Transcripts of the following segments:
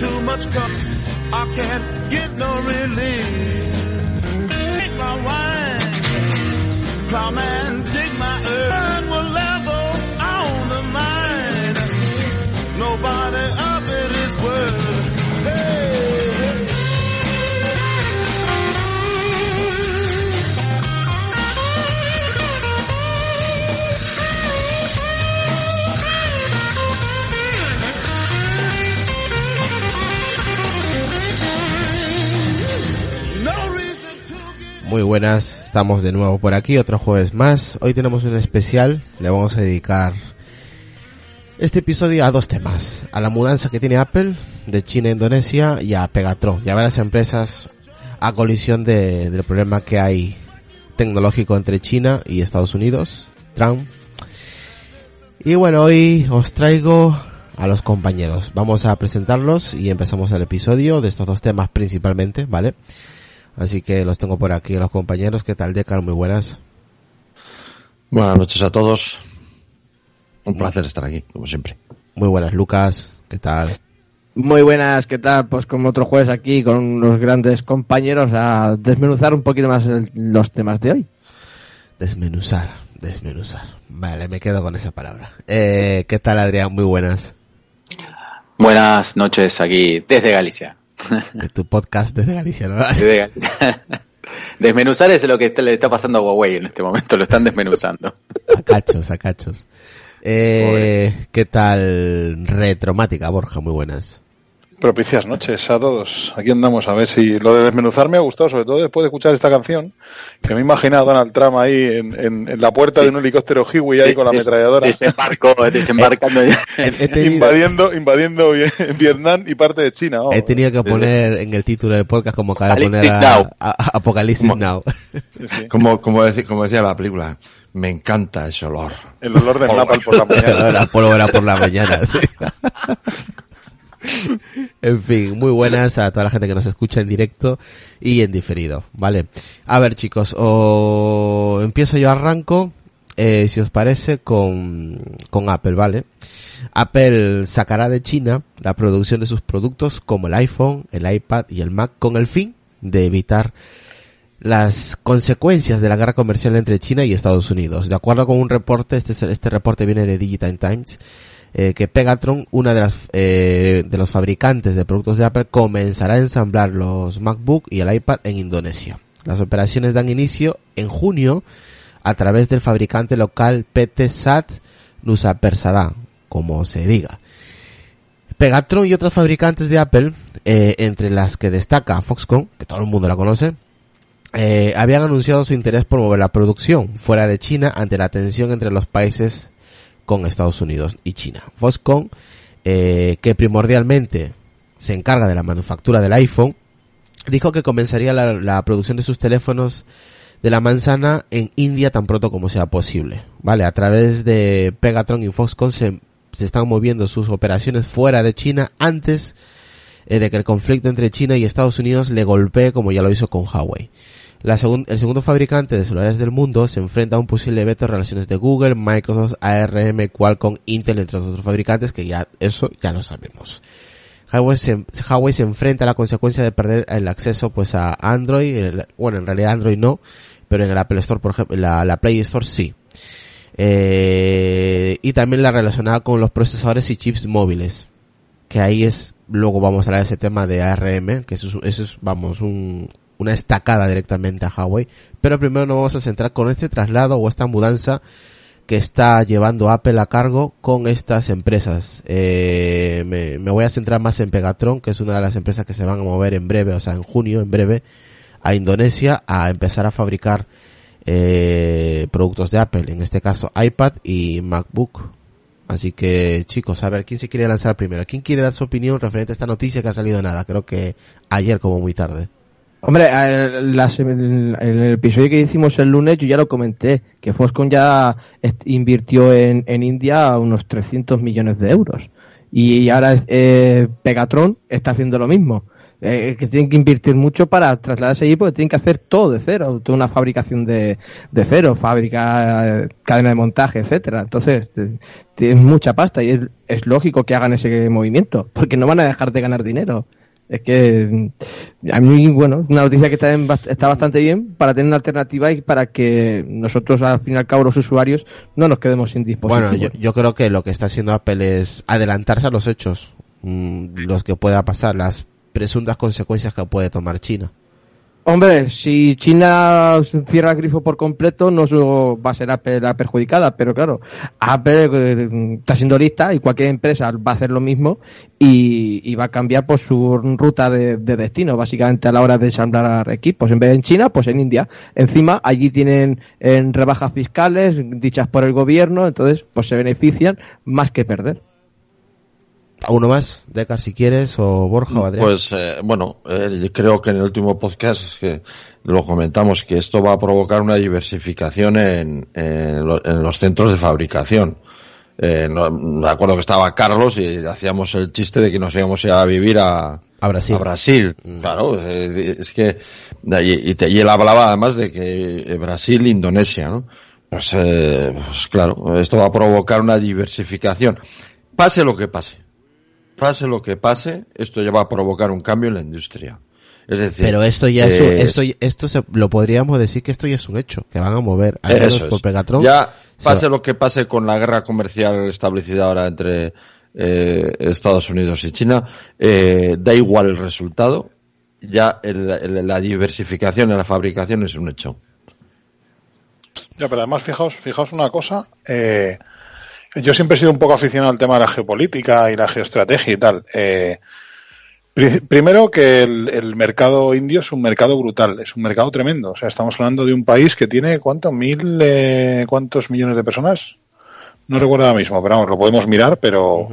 too much coming. I can't get no relief. My wine. Plowman, Muy buenas, estamos de nuevo por aquí, otro jueves más. Hoy tenemos un especial, le vamos a dedicar este episodio a dos temas. A la mudanza que tiene Apple de China a Indonesia y a Pegatron, y a varias empresas a colisión de- del problema que hay tecnológico entre China y Estados Unidos, Trump. Y bueno, hoy os traigo a los compañeros. Vamos a presentarlos y empezamos el episodio de estos dos temas principalmente, ¿vale? Así que los tengo por aquí, los compañeros. ¿Qué tal, Decar? Muy buenas. Buenas noches a todos. Un placer estar aquí, como siempre. Muy buenas, Lucas. ¿Qué tal? Muy buenas, ¿qué tal? Pues como otro jueves aquí con unos grandes compañeros a desmenuzar un poquito más el- los temas de hoy. Desmenuzar, desmenuzar. Vale, me quedo con esa palabra. Eh, ¿Qué tal, Adrián? Muy buenas. Buenas noches aquí desde Galicia. De tu podcast desde Galicia, ¿no? Desde Galicia. Desmenuzar es lo que le está pasando a Huawei en este momento, lo están desmenuzando. A cachos, a cachos. Eh, ¿Qué tal, Retromática, Borja? Muy buenas. Propicias noches a todos. Aquí andamos a ver si lo de desmenuzar me ha gustado, sobre todo después de escuchar esta canción, que me imagina a Donald Trump ahí en, en- en la puerta Sí. de un helicóptero Huey ahí con la ametralladora, Desembarco, desembarcando ya. He, he tenido, invadiendo, invadiendo Vi- Vietnam y parte de China. vamos. he tenido que poner en el título del podcast como que poner Apocalipsis a, Now. a- a- Apocalipsis Como- Now. Sí. Como, como, deci- como decía la película, me encanta ese olor. El olor de napalm por la mañana. la pólvora por la mañana, sí. En fin, muy buenas a toda la gente que nos escucha en directo y en diferido, ¿vale? A ver chicos, o empiezo yo arranco, eh, si os parece, con, con Apple, ¿vale? Apple sacará de China la producción de sus productos como el iPhone, el iPad y el Mac con el fin de evitar las consecuencias de la guerra comercial entre China y Estados Unidos. De acuerdo con un reporte, este, es- este reporte viene de Digital Times, eh, que Pegatron, una de las eh, de los fabricantes de productos de Apple, comenzará a ensamblar los MacBook y el iPad en Indonesia. Las operaciones dan inicio en junio a través del fabricante local PT Sat Nusa Persada, como se diga. Pegatron y otros fabricantes de Apple, eh, entre las que destaca Foxconn, que todo el mundo la conoce, eh, habían anunciado su interés por mover la producción fuera de China ante la tensión entre los países con Estados Unidos y China. Foxconn, eh, que primordialmente se encarga de la manufactura del iPhone, dijo que comenzaría la, la producción de sus teléfonos de la manzana en India tan pronto como sea posible. Vale, a través de Pegatron y Foxconn se, se están moviendo sus operaciones fuera de China antes eh, de que el conflicto entre China y Estados Unidos le golpee como ya lo hizo con Huawei. La segun- el segundo fabricante de celulares del mundo se enfrenta a un posible veto en relaciones de Google, Microsoft, ARM, Qualcomm, Intel, entre otros fabricantes, que ya, eso ya lo sabemos. Huawei se, enfrenta a la consecuencia de perder el acceso pues a Android, el- bueno en realidad Android no, pero en el Apple Store por ejemplo, la, la Play Store sí. Eh, y también la relacionada con los procesadores y chips móviles, que ahí es, luego vamos a hablar de ese tema de ARM, que eso es, eso es vamos, un, una estacada directamente a Huawei, pero primero nos vamos a centrar con este traslado o esta mudanza que está llevando Apple a cargo con estas empresas. Eh, me, voy a centrar más en Pegatron, que es una de las empresas que se van a mover en breve, o sea, en junio, en breve, a Indonesia a empezar a fabricar eh, productos de Apple, en este caso iPad y MacBook. Así que chicos, a ver, ¿quién se quiere lanzar primero? ¿Quién quiere dar su opinión referente a esta noticia que ha salido nada? Creo que ayer como muy tarde. Hombre, las- en el episodio que hicimos el lunes yo ya lo comenté, que Foxconn ya invirtió en, en India unos 300 millones de euros. Y ahora eh, Pegatron está haciendo lo mismo. eh, que tienen que invertir mucho para trasladarse allí porque tienen que hacer todo de cero, toda una fabricación de, de cero, fábrica, eh, cadena de montaje, etcétera. Entonces, eh, tienen mucha pasta y es, es lógico que hagan ese movimiento, porque no van a dejar de ganar dinero. Es que mm, a mí, bueno, una noticia que está, en está bastante bien para tener una alternativa y para que nosotros, al fin y al cabo, los usuarios, no nos quedemos sin dispositivos. Bueno, yo, yo creo que lo que está haciendo Apple es adelantarse a los hechos, mm, los que pueda pasar, las presuntas consecuencias que puede tomar China. Hombre, si China cierra el grifo por completo, no va a ser Apple la perjudicada, pero claro, Apple eh, está siendo lista y cualquier empresa va a hacer lo mismo y, y va a cambiar por su ruta de, de destino, básicamente a la hora de ensamblar equipos. En vez de en China, pues en India. Encima, allí tienen en rebajas fiscales dichas por el gobierno, entonces pues se benefician más que perder. ¿A uno más? Decar, si quieres, o Borja o Adrián. Pues eh, bueno, eh, creo que en el último podcast es que lo comentamos que esto va a provocar una diversificación en, en lo- en los centros de fabricación. Eh, no- me acuerdo que estaba Carlos y hacíamos el chiste de que nos íbamos a ir a vivir a, A Brasil. a Brasil. Claro, eh, es que y, y él hablaba además de que eh, Brasil, Indonesia, ¿no? Pues, eh, pues claro, esto va a provocar una diversificación. Pase lo que pase pase lo que pase, esto ya va a provocar un cambio en la industria. Es decir, Pero esto ya es, un- esto, esto se, lo podríamos decir que esto ya es un hecho, que van a mover, menos eso por. Pegatron. Ya se pase lo que pase con la guerra comercial establecida ahora entre eh, Estados Unidos y China, eh, da igual el resultado, ya el- el- la diversificación en la fabricación es un hecho. Ya, pero además, fijaos, fijaos una cosa. eh, yo siempre he sido un poco aficionado al tema de la geopolítica y la geoestrategia y tal. Eh, pri- primero que el, el mercado indio es un mercado brutal, es un mercado tremendo. O sea, estamos hablando de un país que tiene, ¿cuánto? ¿Mil, eh, cuántos millones de personas? No recuerdo ahora mismo, pero vamos, lo podemos mirar, pero,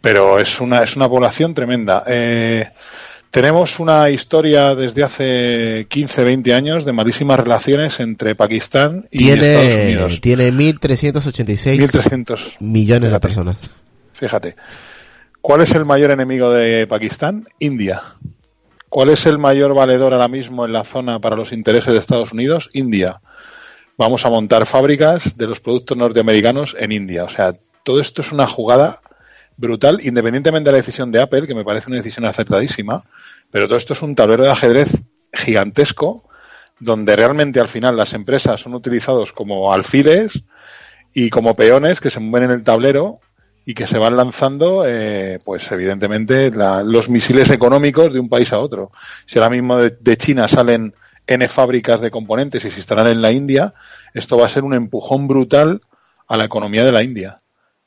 pero es una, es una población tremenda. Eh, tenemos una historia desde hace 15, 20 años de malísimas relaciones entre Pakistán y Estados tiene, Unidos. tiene 1.386 1.300. millones de personas. Fíjate. ¿Cuál es el mayor enemigo de Pakistán? India. ¿Cuál es el mayor valedor ahora mismo en la zona para los intereses de Estados Unidos? India. Vamos a montar fábricas de los productos norteamericanos en India. O sea, todo esto es una jugada brutal, independientemente de la decisión de Apple, que me parece una decisión acertadísima, pero todo esto es un tablero de ajedrez gigantesco, donde realmente al final las empresas son utilizados como alfiles y como peones que se mueven en el tablero y que se van lanzando, eh, pues evidentemente, la- los misiles económicos de un país a otro. Si ahora mismo de, de China salen N fábricas de componentes y se instalan en la India, esto va a ser un empujón brutal a la economía de la India,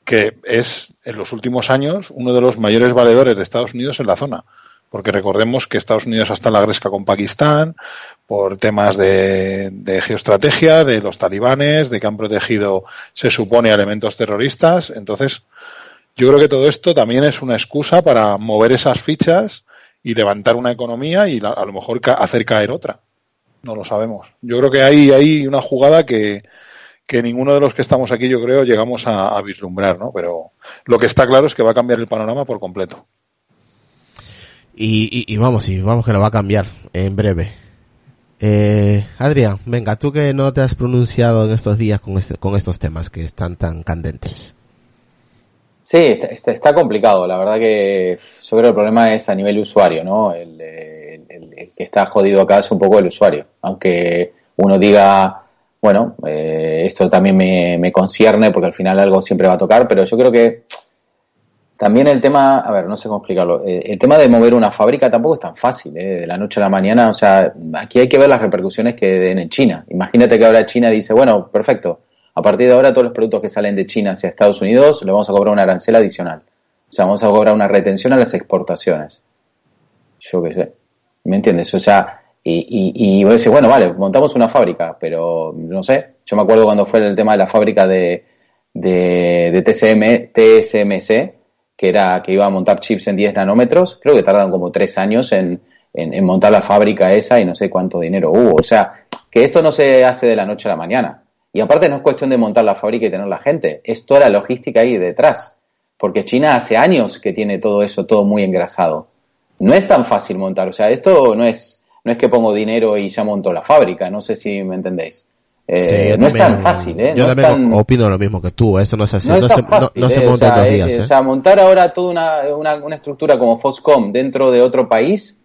que es en los últimos años uno de los mayores valedores de Estados Unidos en la zona. Porque recordemos que Estados Unidos hasta la gresca con Pakistán, por temas de, geoestrategia, de los talibanes, de que han protegido, se supone, elementos terroristas. Entonces, yo creo que todo esto también es una excusa para mover esas fichas y levantar una economía y a lo mejor hacer caer otra. No lo sabemos. Yo creo que hay, hay una jugada que, que ninguno de los que estamos aquí, yo creo, llegamos a, a vislumbrar, ¿no? Pero lo que está claro es que va a cambiar el panorama por completo. Y, y, y vamos, y vamos que lo va a cambiar en breve. Eh, Adrián, venga, tú que no te has pronunciado en estos días con, este- con estos temas que están tan candentes. Sí, está, está- complicado. La verdad que yo creo que el problema es a nivel usuario, ¿no? El, el- el que está jodido acá es un poco el usuario. Aunque uno diga, bueno, eh, esto también me, me concierne porque al final algo siempre va a tocar, pero yo creo que también el tema, a ver, no sé cómo explicarlo. Eh, El tema de mover una fábrica tampoco es tan fácil, ¿eh? De la noche a la mañana. O sea, aquí hay que ver las repercusiones que den en China. Imagínate que ahora China dice, bueno, perfecto. A partir de ahora todos los productos que salen de China hacia Estados Unidos le vamos a cobrar una arancel adicional. O sea, vamos a cobrar una retención a las exportaciones. Yo qué sé. ¿Me entiendes? O sea, y, y, y vos decís, bueno, vale, montamos una fábrica, pero no sé. Yo me acuerdo cuando fue el tema de la fábrica de, de, de TCM, TSMC, que era que iba a montar chips en 10 nanómetros. Creo que tardan como tres años en, en, en montar la fábrica esa y no sé cuánto dinero hubo. O sea, que esto no se hace de la noche a la mañana. Y aparte no es cuestión de montar la fábrica y tener la gente, es toda la logística ahí detrás. Porque China hace años que tiene todo eso todo muy engrasado. no es tan fácil montar. O sea, esto no es, no es que pongo dinero y ya monto la fábrica, no sé si me entendéis. Eh, Sí, no es tan fácil, ¿eh? Yo no también tan- opino lo mismo que tú, eso no es así, no, se, fácil, no, se ¿eh? monta o en sea, dos eh, días. o ¿eh? sea, montar ahora toda una, una, una estructura como Foscom dentro de otro país,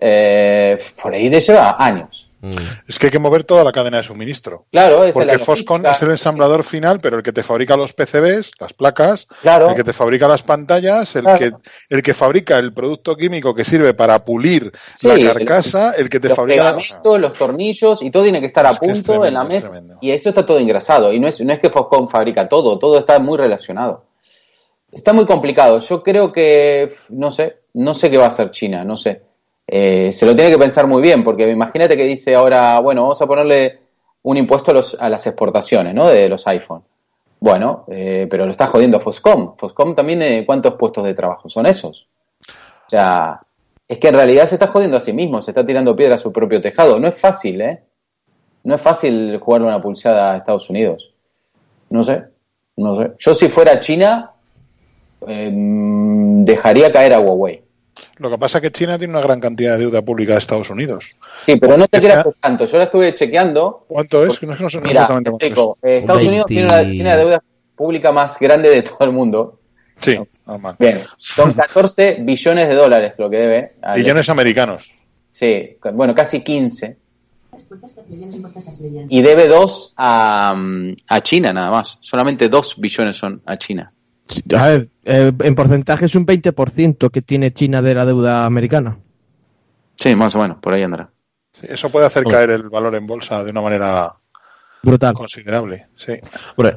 eh, por ahí te lleva años. Mm. Es que hay que mover toda la cadena de suministro. Claro, es la Porque Foscon es el ensamblador final, pero el que te fabrica los PCBs, las placas, Claro. el que te fabrica las pantallas, el, Claro. que, el que fabrica el producto químico que sirve para pulir Sí, la carcasa, el que te los fabrica... pegamentos, los tornillos y todo tiene que estar a Es que es punto en la mesa. Y eso está todo engrasado. Y no es, no es que Foscom fabrica todo, todo está muy relacionado. Está muy complicado. Yo creo que, no sé, no sé qué va a hacer China, no sé. Eh, se lo tiene que pensar muy bien, porque imagínate que dice ahora, bueno, vamos a ponerle un impuesto a, los, a las exportaciones, ¿no? De los iPhone. Bueno, eh, pero lo está jodiendo Foscom. Foscom también, eh, ¿cuántos puestos de trabajo son esos? O sea, es que en realidad se está jodiendo a sí mismo, se está tirando piedra a su propio tejado. No es fácil, ¿eh? No es fácil jugarle una pulsada a Estados Unidos. No sé, no sé. Yo si fuera China, eh, dejaría caer a Huawei. Lo que pasa es que China tiene una gran cantidad de deuda pública de Estados Unidos. Sí, pero no te creas sea- que tanto. Yo la estuve chequeando. ¿Cuánto es? Que no, es que no sé no Mira, te exactamente cuánto es. Eh, Estados 20. Unidos tiene la, tiene la deuda pública más grande de todo el mundo. Sí, normal. Bien, son 14 billones de dólares lo que debe. Billones americanos. Sí, bueno, casi 15. Y debe 2 a, mm, a China nada más. Solamente 2 billones son a China. A ver, eh, en porcentaje es un 20% que tiene China de la deuda americana. Sí, más o menos, por ahí andará. Sí, eso puede hacer caer el valor en bolsa de una manera Brutal. considerable. Sí.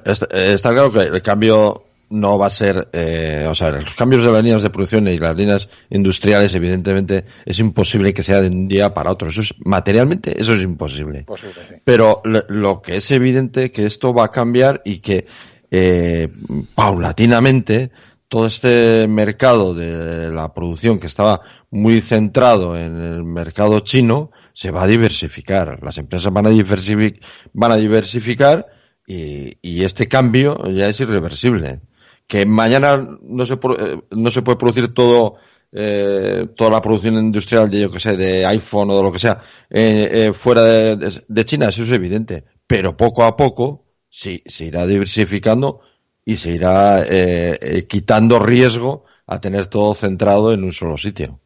Está, eh, está claro que el cambio no va a ser, eh, o sea, los cambios de las líneas de producción y las líneas industriales, evidentemente, es imposible que sea de un día para otro. Eso es, materialmente, eso es imposible. Posible, sí. Pero lo, lo que es evidente que esto va a cambiar y que eh, paulatinamente todo este mercado de la producción que estaba muy centrado en el mercado chino se va a diversificar. Las empresas van a diversificar, van a diversificar y, este cambio ya es irreversible. Que mañana no se, eh, no se puede producir todo eh, toda la producción industrial de, yo que sé, de iPhone o de lo que sea, eh, eh, fuera de- de China, eso es evidente. Pero poco a poco sí, se irá diversificando y se irá eh, eh, quitando riesgo a tener todo centrado en un solo sitio.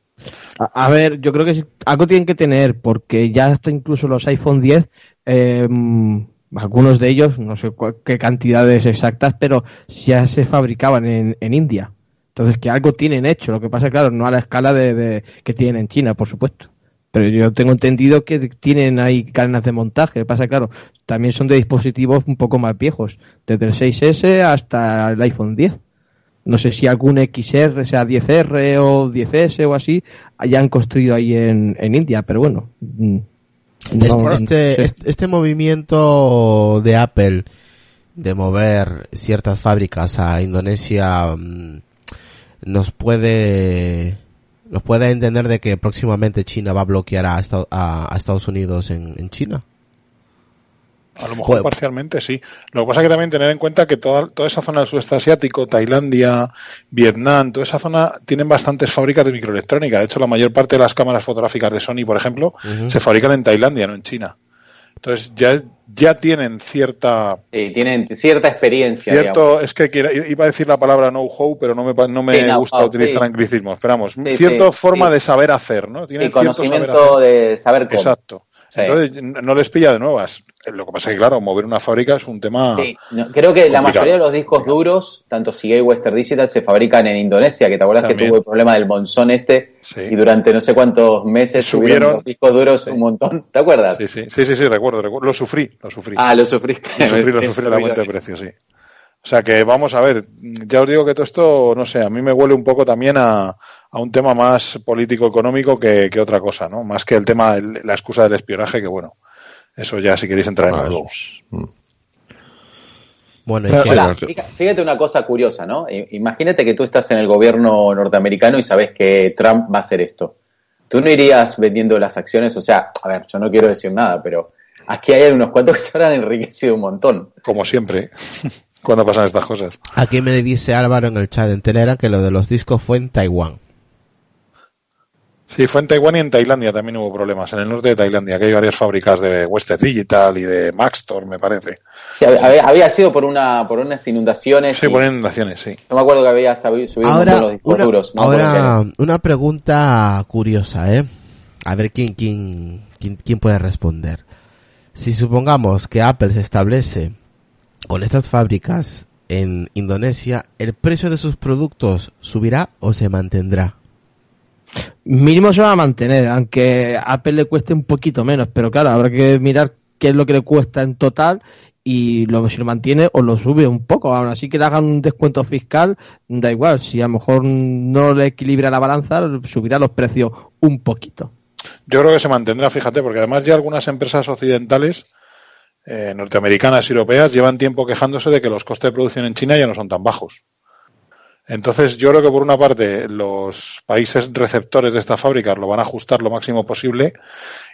A, ver, yo creo que algo tienen que tener, porque ya hasta incluso los iPhone 10, eh, mm, algunos de ellos, no sé cuál- qué cantidades exactas, pero ya se fabricaban en, en India. Entonces, que algo tienen hecho. Lo que pasa, claro, no a la escala de, de- que tienen en China, por supuesto. Pero yo tengo entendido que tienen ahí cadenas de montaje. Lo que pasa, claro, también son de dispositivos un poco más viejos, desde el 6S hasta el iPhone 10. No sé si algún XR, sea 10R o 10S o así, hayan construido ahí en, en India, pero bueno. mm, Este, no, este, este- este movimiento de Apple de mover ciertas fábricas a Indonesia mm, nos puede nos puede entender de que próximamente China va a bloquear a, a- a Estados Unidos en, en China. A lo mejor Pues- parcialmente sí. Lo que pasa es que también tener en cuenta que toda, toda esa zona del sudeste asiático, Tailandia, Vietnam, toda esa zona tienen bastantes fábricas de microelectrónica. De hecho, la mayor parte de las cámaras fotográficas de Sony, por ejemplo, se fabrican en Tailandia, no en China. Entonces ya, ya tienen cierta Sí, tienen cierta experiencia. digamos. cierto es que quiera- iba a decir la palabra know-how pero no me no me Sí, gusta utilizar sí. anglicismo esperamos cierta forma de saber hacer no tienen cierto saber conocimiento hacer. de saber cómo. exacto Sí. entonces no les pilla de nuevas lo que pasa es que claro mover una fábrica es un tema Sí, no, creo que la mayoría de los discos duros, tanto y Western Digital, se fabrican en Indonesia, que te acuerdas que tuvo el problema del monzón este Sí. y durante no sé cuántos meses subieron, Subieron. los discos duros un montón. ¿Te acuerdas? sí, sí sí sí sí recuerdo, recuerdo. lo sufrí lo sufrí Ah, lo sufriste. lo sufrí lo sufrí el aumento de precio sí o sea que vamos a ver ya os digo que todo esto no sé a mí me huele un poco también a, a un tema más político económico que, que otra cosa no más que el tema el- la excusa del espionaje que bueno eso ya si queréis entrar en algo eso es- mm. Bueno, y Hola, fíjate- una cosa curiosa, ¿no? Imagínate que tú estás en el gobierno norteamericano y sabes que Trump va a hacer esto. ¿Tú no irías vendiendo las acciones? O sea, a ver, yo no quiero decir nada, pero aquí hay unos cuantos que se habrán enriquecido un montón. como siempre cuando pasan estas cosas aquí me dice Álvaro en el chat en Telegram que lo de los discos fue en Taiwán. Sí, fue en Taiwán y en Tailandia también hubo problemas. En el norte de Tailandia, que hay varias fábricas de Western Digital y de Maxtor, me parece. Sí, había, había sido por una por unas inundaciones. Sí, y- por inundaciones, sí. No me acuerdo que había subido Ahora, los discos una, duros. no ahora una pregunta curiosa, ¿eh? A ver quién, quién, quién, quién puede responder. Si supongamos que Apple se establece con estas fábricas en Indonesia, ¿el precio de sus productos subirá o se mantendrá? Mínimo se va a mantener, aunque a Apple le cueste un poquito menos, pero claro, habrá que mirar qué es lo que le cuesta en total y luego si lo mantiene o lo sube un poco. Aún así que le hagan un descuento fiscal, da igual, si a lo mejor no le equilibra la balanza, subirá los precios un poquito. Yo creo que se mantendrá, fíjate, porque además ya algunas empresas occidentales, eh, norteamericanas y europeas, llevan tiempo quejándose de que los costes de producción en China ya no son tan bajos. Entonces, yo creo que por una parte los países receptores de estas fábricas lo van a ajustar lo máximo posible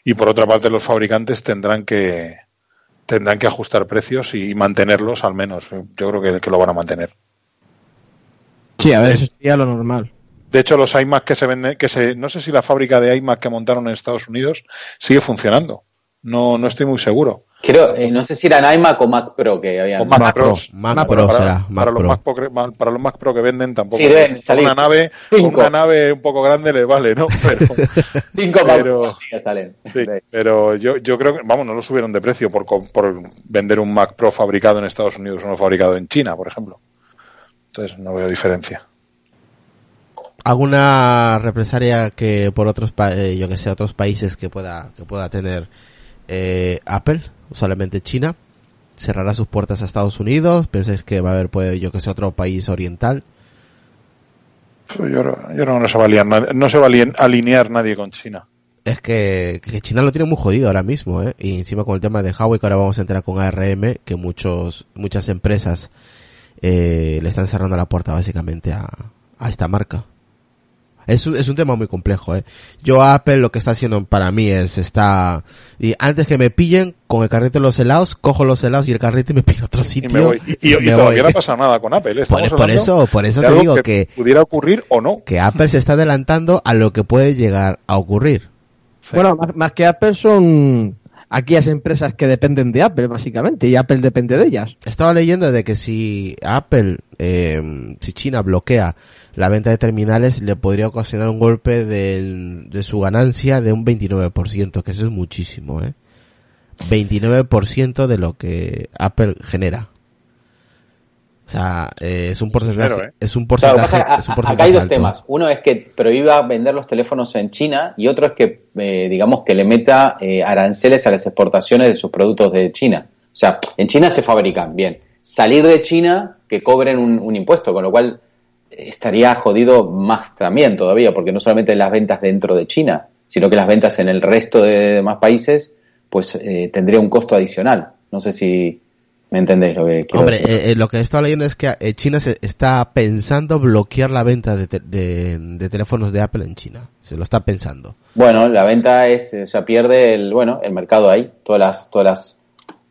y por otra parte los fabricantes tendrán que tendrán que ajustar precios y mantenerlos al menos. Yo creo que, que lo van a mantener. Sí, a ver, eso sería lo normal. De hecho, los iMac que se venden, que se, no sé si la fábrica de iMac que montaron en Estados Unidos sigue funcionando. No, no estoy muy seguro. Creo, eh, no sé si eran iMac o Mac Pro que habían. O Mac, Mac Pro. Mac Para- Pro para, será, para Mac los Pro. Mac Pro, para los Mac Pro que venden tampoco. Sí, salir una nave, cinco. con una nave un poco grande les vale, ¿no? Pero, Cinco Mac pero- salen. sí, pero yo, yo creo que, vamos, no lo subieron de precio por, por vender un Mac Pro fabricado en Estados Unidos, uno fabricado en China, por ejemplo. Entonces no veo diferencia. ¿Alguna represalia que por otros, pa- eh, yo que sé, otros países que pueda, que pueda tener eh, Apple, solamente China? ¿Cerrará sus puertas a Estados Unidos? ¿Pensáis que va a haber, pues, yo que sé, otro país oriental? Pues Yo, yo que no se va a nad- no se va a alinear nadie con China. Es que, que China lo tiene muy jodido ahora mismo, ¿eh? Y encima con el tema de Huawei, que ahora vamos a entrar con ARM, que muchos, muchas empresas eh, le están cerrando la puerta básicamente a, a esta marca. Es un, es un tema muy complejo, ¿eh? Yo Apple lo que está haciendo para mí es, está, y antes que me pillen con el carrete de los helados, cojo los helados y el carrete me pilla a otro Y sitio. me voy. Y, y me todavía voy. no ha pasado nada con Apple. ¿eh? Por, por eso, por eso te digo que que, pudiera ocurrir o no. que Apple se está adelantando a lo que puede llegar a ocurrir. Bueno, más, más que Apple son aquellas empresas que dependen de Apple, básicamente, y Apple depende de ellas. Estaba leyendo de que si Apple, eh, si China bloquea la venta de terminales, le podría ocasionar un golpe de, de su ganancia de un 29%, que eso es muchísimo, ¿eh? 29% de lo que Apple genera. O sea, eh, es un porcentaje, dinero, ¿eh? es un Claro, porcentaje, pasa- es un a- porcentaje acá hay dos alto. temas. Uno es que prohíba vender los teléfonos en China y otro es que, eh, digamos, que le meta eh, aranceles a las exportaciones de sus productos de China. O sea, en China se fabrican, bien. Salir de China, que cobren un, un impuesto, con lo cual estaría jodido más también todavía, porque no solamente las ventas dentro de China, sino que las ventas en el resto de demás países, pues eh, tendría un costo adicional. No sé si me entendéis lo que quiero Hombre, decir. eh, eh, lo que he estado leyendo es que eh, China se está pensando bloquear la venta de, te- de- de teléfonos de Apple en China. Se lo está pensando. Bueno, la venta es, o sea, pierde el, bueno, el mercado ahí. Todas las, todas las,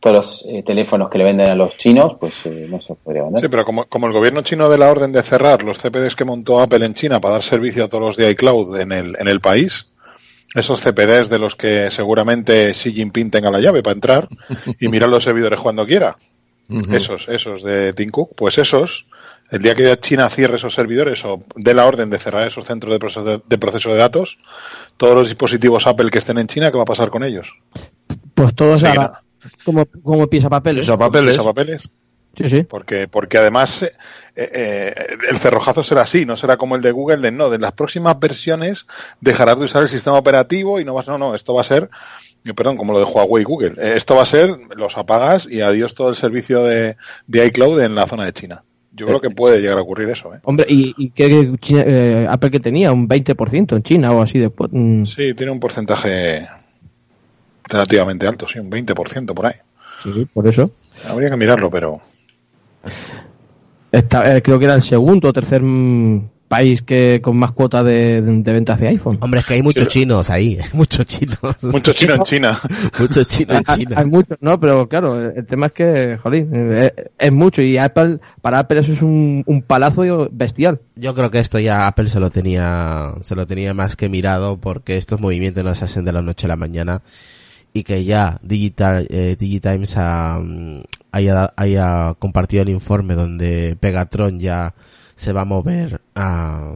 todos los eh, teléfonos que le venden a los chinos, pues eh, no se podría vender. Sí, pero como, como el gobierno chino de la orden de cerrar los CPDs que montó Apple en China para dar servicio a todos los de iCloud en el, en el país, esos CPDs de los que seguramente Xi Jinping tenga la llave para entrar y mirar los servidores cuando quiera, Esos, esos de Tim Cook, pues esos, el día que China cierre esos servidores o dé la orden de cerrar esos centros de proceso de, de proceso de datos, todos los dispositivos Apple que estén en China, ¿qué va a pasar con ellos? Pues todo se Sí, hará nada. como, como pieza papeles. Esos papeles. papeles. Sí, sí. Porque, porque además eh, eh, el cerrojazo será así, no será como el de Google de no, de las próximas versiones dejarás de usar el sistema operativo y no vas, no, no, esto va a ser, perdón, como lo de Huawei y Google, eh, esto va a ser, los apagas y adiós todo el servicio de, de iCloud en la zona de China. Yo creo que puede llegar a ocurrir eso, ¿eh? Hombre, ¿y, y qué China- eh, Apple que tenía? ¿Un 20% en China o así de... mm, Sí, tiene un porcentaje relativamente alto, sí, un 20% por ahí. sí, sí, por eso. Habría que mirarlo, pero Esta- eh, creo que era el segundo o tercer mm, país que con más cuota de, de ventas de iPhone. Hombre, es que hay muchos Sí. chinos ahí, hay muchos chinos. Mucho chino en China. muchos chinos en China. hay muchos, ¿no? Pero claro, el tema es que, jolín, es, es mucho y Apple, para Apple eso es un, un palazo bestial. Yo creo que esto ya Apple se lo tenía, se lo tenía más que mirado porque estos movimientos no se hacen de la noche a la mañana y que ya Digital, eh, Digitimes ha, mm, haya, haya compartido el informe donde Pegatron ya se va a mover a,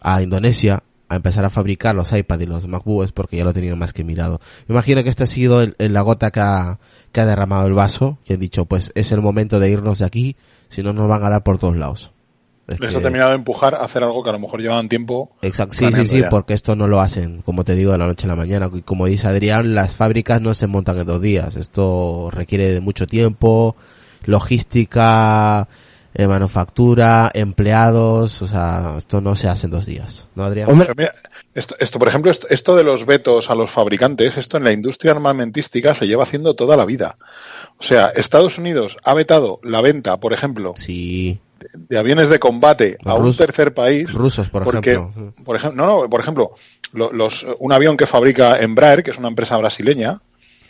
a Indonesia a empezar a fabricar los iPad y los MacBooks porque ya lo tenían más que mirado. Me imagino que esta ha sido el- el- la gota que ha, que ha derramado el vaso y han dicho pues es el momento de irnos de aquí, si no nos van a dar por todos lados. Es Les que- ha terminado de empujar a hacer algo que a lo mejor llevaban tiempo. Exacto, sí, sí, sí, ya. porque esto no lo hacen, como te digo, de la noche a la mañana. Y como dice Adrián, las fábricas no se montan en dos días. Esto requiere de mucho tiempo, logística, eh, manufactura, empleados, o sea, esto no se hace en dos días. ¿No, Adrián? Hombre, Pero mira, esto, esto, por ejemplo, esto, esto de los vetos a los fabricantes, esto en la industria armamentística se lleva haciendo toda la vida. O sea, Estados Unidos ha vetado la venta, por ejemplo, Sí, de aviones de combate a un tercer país. rusos, por porque, ejemplo. por ejemplo, no, no, por ejemplo, lo- los, un avión que fabrica Embraer, que es una empresa brasileña,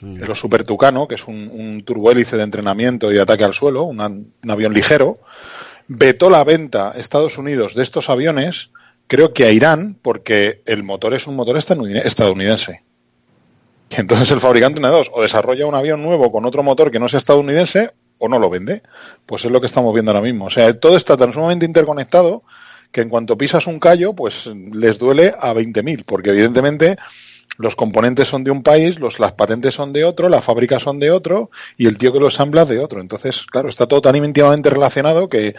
Mm. los Super Tucano, que es un, un turbohélice de entrenamiento y ataque al suelo, un avión ligero, vetó la venta Estados Unidos de estos aviones, creo que a Irán, porque el motor es un motor estadounidense. Entonces el fabricante una de dos, o desarrolla un avión nuevo con otro motor que no sea estadounidense, o no lo vende. Pues es lo que estamos viendo ahora mismo. O sea, todo está tan sumamente interconectado que en cuanto pisas un callo, pues les duele a 20.000, porque evidentemente los componentes son de un país, los, las patentes son de otro, las fábricas son de otro y el tío que los ensambla es de otro. Entonces, claro, está todo tan íntimamente relacionado que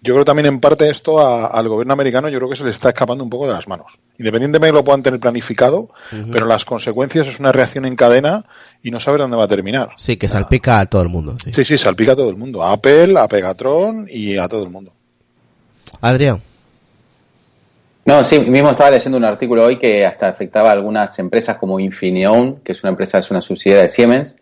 yo creo también en parte esto a- al gobierno americano yo creo que se le está escapando un poco de las manos. Independientemente de que lo puedan tener planificado, pero las consecuencias es una reacción en cadena y no saber dónde va a terminar. Sí, que salpica a todo el mundo. sí. Sí, sí, salpica a todo el mundo. A Apple, a Pegatron y a todo el mundo. Adrián, No, sí, mismo estaba leyendo un artículo hoy que hasta afectaba a algunas empresas como Infineon, que es una empresa, es una subsidiaria de Siemens,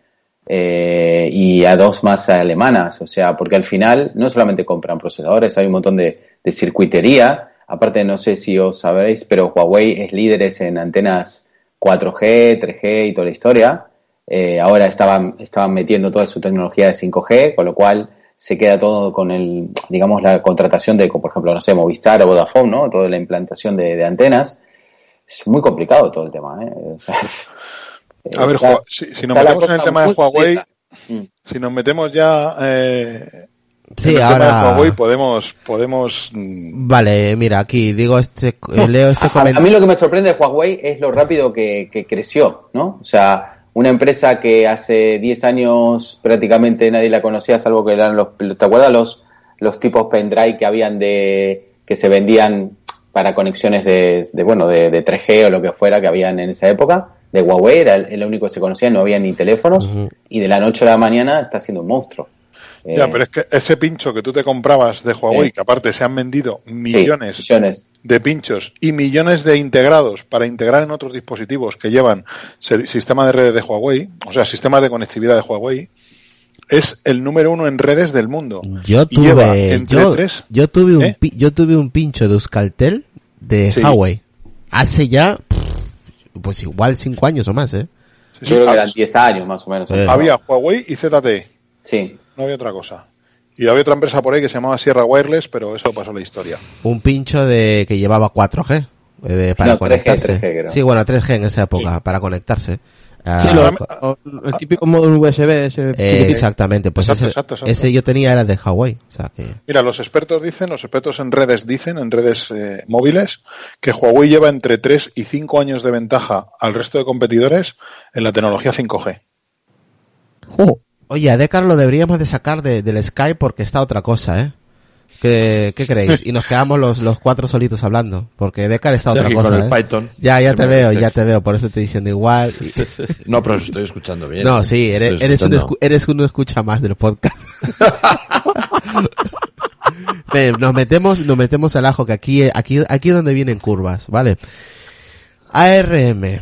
eh, y a dos más alemanas, o sea, porque al final no solamente compran procesadores, hay un montón de, circuitería, aparte no sé si os sabréis, pero Huawei es líderes en antenas 4G, 3G y toda la historia, Eh, ahora estaban, estaban metiendo toda su tecnología de 5G, con lo cual se queda todo con el, digamos, la contratación de, por ejemplo, no sé, Movistar o Vodafone, ¿no? Toda la implantación de, de antenas. Es muy complicado todo el tema, ¿eh? O sea, A ver, está- si, si nos metemos en el tema de Huawei, completa. Mm. si nos metemos ya eh, sí, en el tema de ahora... Huawei, podemos, podemos mm, Vale, mira, aquí digo este, eh, leo este A, a comentario. mí lo que me sorprende de Huawei es lo rápido que, que creció, ¿no? O sea, una empresa que hace 10 años prácticamente nadie la conocía, salvo que eran los, ¿te acuerdas los, los tipos pendrive que habían de, que se vendían para conexiones de, de, bueno, de, de 3G o lo que fuera que habían en esa época? De Huawei era el, el único que se conocía, no había ni teléfonos, y de la noche a la mañana está siendo un monstruo. Ya, Eh, pero es que ese pincho que tú te comprabas de Huawei, Sí. que aparte se han vendido sí, millones de pinchos y millones de integrados para integrar en otros dispositivos que llevan sistema de redes de Huawei, o sea, sistemas de conectividad de Huawei, es el número uno en redes del mundo. Yo lleva tuve, entre yo, tres- yo tuve un, ¿Eh? pi- yo tuve un pincho de Euskaltel de Sí. Huawei. Hace ya, pues igual cinco años o más, eh. Sí, Yo creo que eran 10 años más o menos. Sí. había Huawei y ZTE, Sí. no había otra cosa. Y había otra empresa por ahí que se llamaba Sierra Wireless, pero eso pasó a la historia. Un pincho de que llevaba 4G eh, de- para No, 3G, conectarse. 3G creo. sí, bueno, 3G en esa época para conectarse. Ah, Sí, lo- co- o- el típico módulo USB ese eh, exactamente, pues Exacto, ese, exacto, exacto. ese yo tenía era de Huawei, o sea que Mira, los expertos dicen, los expertos en redes dicen, en redes eh, móviles, que Huawei lleva entre 3 y 5 años de ventaja al resto de competidores en la tecnología 5G. Oh, Oye, a Decar lo deberíamos de sacar de, del Skype porque está otra cosa, ¿eh? ¿Qué, qué creéis? Y nos quedamos los, los cuatro solitos hablando, porque Decar está otra cosa, con el ¿eh? Python. Ya, ya te veo, ya te veo, por eso estoy diciendo igual. No, pero estoy escuchando bien. No, sí, eres, eres, un, eres uno escucha más del podcast. Nos metemos, nos metemos al ajo que aquí, aquí, aquí es donde vienen curvas, ¿vale? ARM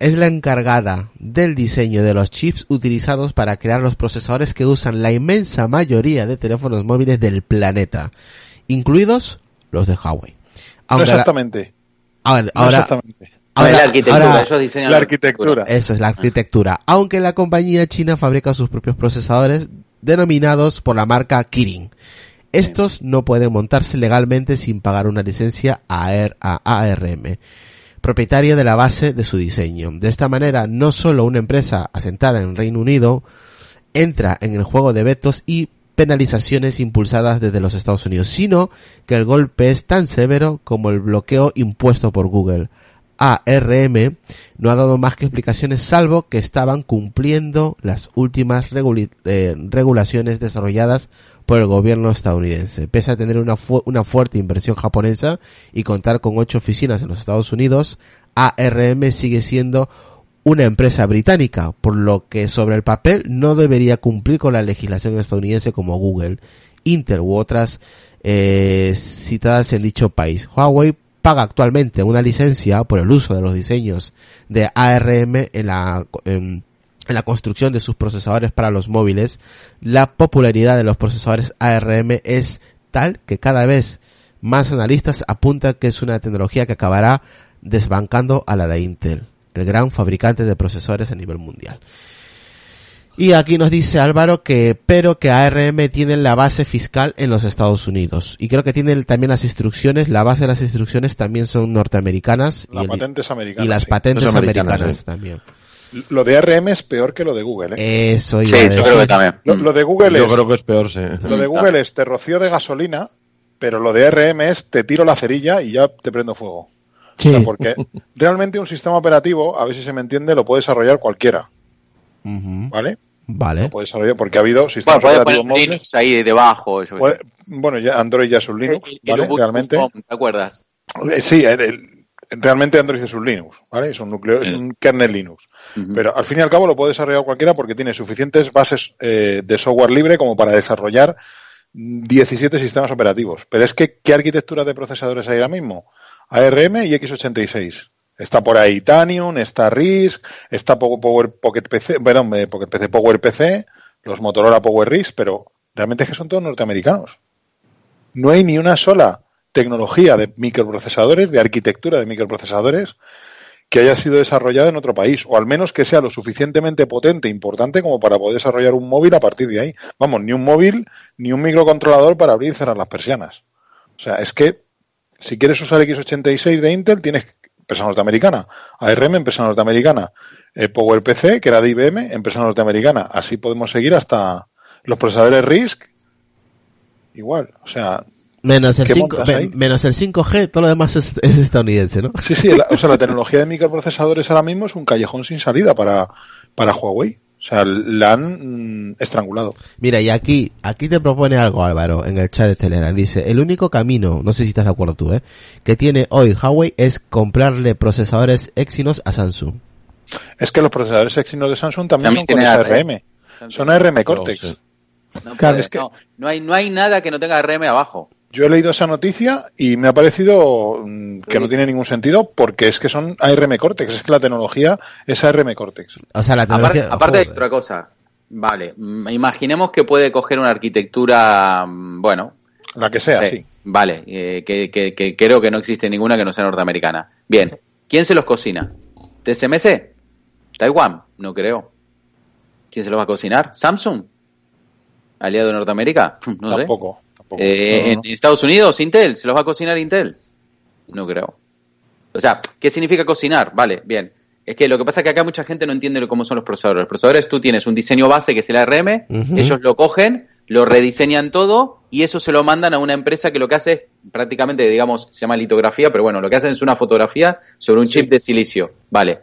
es la encargada del diseño de los chips utilizados para crear los procesadores que usan la inmensa mayoría de teléfonos móviles del planeta, incluidos los de Huawei. No Aunque la- exactamente. ahora, No ahora- exactamente. ahora- la arquitectura, ahora- ellos diseñan La arquitectura. Eso es la arquitectura. Aunque la compañía china fabrica sus propios procesadores denominados por la marca Kirin. Estos no pueden montarse legalmente sin pagar una licencia a ARM, propietaria de la base de su diseño. De esta manera, no solo una empresa asentada en Reino Unido entra en el juego de vetos y penalizaciones impulsadas desde los Estados Unidos, sino que el golpe es tan severo como el bloqueo impuesto por Google. ARM no ha dado más que explicaciones salvo que estaban cumpliendo las últimas eh, regulaciones desarrolladas por el gobierno estadounidense. Pese a tener una, una fuerte inversión japonesa y contar con ocho oficinas en los Estados Unidos, ARM sigue siendo una empresa británica, por lo que sobre el papel no debería cumplir con la legislación estadounidense como Google, Intel u otras eh, citadas en dicho país. Huawei paga actualmente una licencia por el uso de los diseños de ARM en la, en, en la construcción de sus procesadores para los móviles. La popularidad de los procesadores ARM es tal que cada vez más analistas apuntan que es una tecnología que acabará desbancando a la de Intel, el gran fabricante de procesores a nivel mundial. Y aquí nos dice Álvaro que, pero que ARM tiene la base fiscal en los Estados Unidos. Y creo que tiene también las instrucciones, la base de las instrucciones también son norteamericanas. La y, el- patente es americana. y las sí. patentes Es americana, americanas sí. también. Lo de ARM es peor que lo de Google. ¿eh? Eso Sí, iba a yo decir. creo que también. Lo, lo de Google Yo es, creo que es peor, sí. lo de Google es te rocío de gasolina, pero lo de ARM es te tiro la cerilla y ya te prendo fuego. Sí. O sea, porque realmente un sistema operativo, a ver si se me entiende, lo puede desarrollar cualquiera. ¿vale? Vale. Lo puede desarrollar porque ha habido Bueno, sistemas puedes operativos poner móviles. Linux ahí debajo. yo puede- bueno, ya Android ya es un Linux, El- el ¿vale? Realmente. ¿Te acuerdas? Eh, Sí, el- el- realmente Android es un Linux, ¿vale? Es un núcleo, es un kernel Linux. Pero al fin y al cabo lo puede desarrollar cualquiera porque tiene suficientes bases eh, de software libre como para desarrollar 17 sistemas operativos. Pero es que, ¿qué arquitectura de procesadores hay ahora mismo? ARM y x86. Está por ahí Tanium, está RISC, está Po- Power Pocket PC, perdón, eh, Pocket PC, Power PC, los Motorola Power RISC, pero realmente es que son todos norteamericanos. No hay ni una sola tecnología de microprocesadores, de arquitectura de microprocesadores, que haya sido desarrollada en otro país, o al menos que sea lo suficientemente potente e importante como para poder desarrollar un móvil a partir de ahí. Vamos, ni un móvil, ni un microcontrolador para abrir y cerrar las persianas. O sea, es que si quieres usar x86 de Intel, tienes empresa norteamericana, ARM, empresa norteamericana, eh, PowerPC, que era de IBM, empresa norteamericana. Así podemos seguir hasta los procesadores RISC, igual. O sea, Menos el, ¿Qué 5, montas ahí? menos el 5G, todo lo demás es, es estadounidense, ¿no? Sí, sí, la, o sea, la tecnología de microprocesadores ahora mismo es un callejón sin salida para, para Huawei. O sea, la han mm, estrangulado. Mira, y aquí, aquí te propone algo Álvaro en el chat de Telegram. Dice, el único camino, no sé si estás de acuerdo tú, eh, que tiene hoy Huawei es comprarle procesadores Exynos a Samsung. Es que los procesadores Exynos de Samsung también, También son con ARM. Son ARM Cortex. sí. No, Claro, puede, es que- no, no hay, no hay nada que no tenga RM abajo. Yo he leído esa noticia y me ha parecido mm, que no tiene ningún sentido porque es que son ARM Cortex. Es que la tecnología es ARM Cortex. O sea, la Aparte, tecnología... aparte de otra cosa. Vale, mm, imaginemos que puede coger una arquitectura, mm, bueno, La que sea, sí, sí. vale, eh, que, que- que creo que no existe ninguna que no sea norteamericana. Bien, ¿quién se los cocina? ¿TSMC? ¿Taiwán? No creo. ¿Quién se los va a cocinar? ¿Samsung? ¿Aliado de Norteamérica? No sé. Tampoco. Eh, No, no, ¿En. Estados Unidos, Intel? ¿Se los va a cocinar Intel? No creo. O sea, ¿qué significa cocinar? Vale, bien. Es que lo que pasa es que acá mucha gente no entiende cómo son los procesadores. Los procesadores, tú tienes un diseño base que es el ARM, ellos lo cogen, lo rediseñan todo y eso se lo mandan a una empresa que lo que hace es prácticamente, digamos, se llama litografía, pero bueno, lo que hacen es una fotografía sobre un chip de silicio. Vale.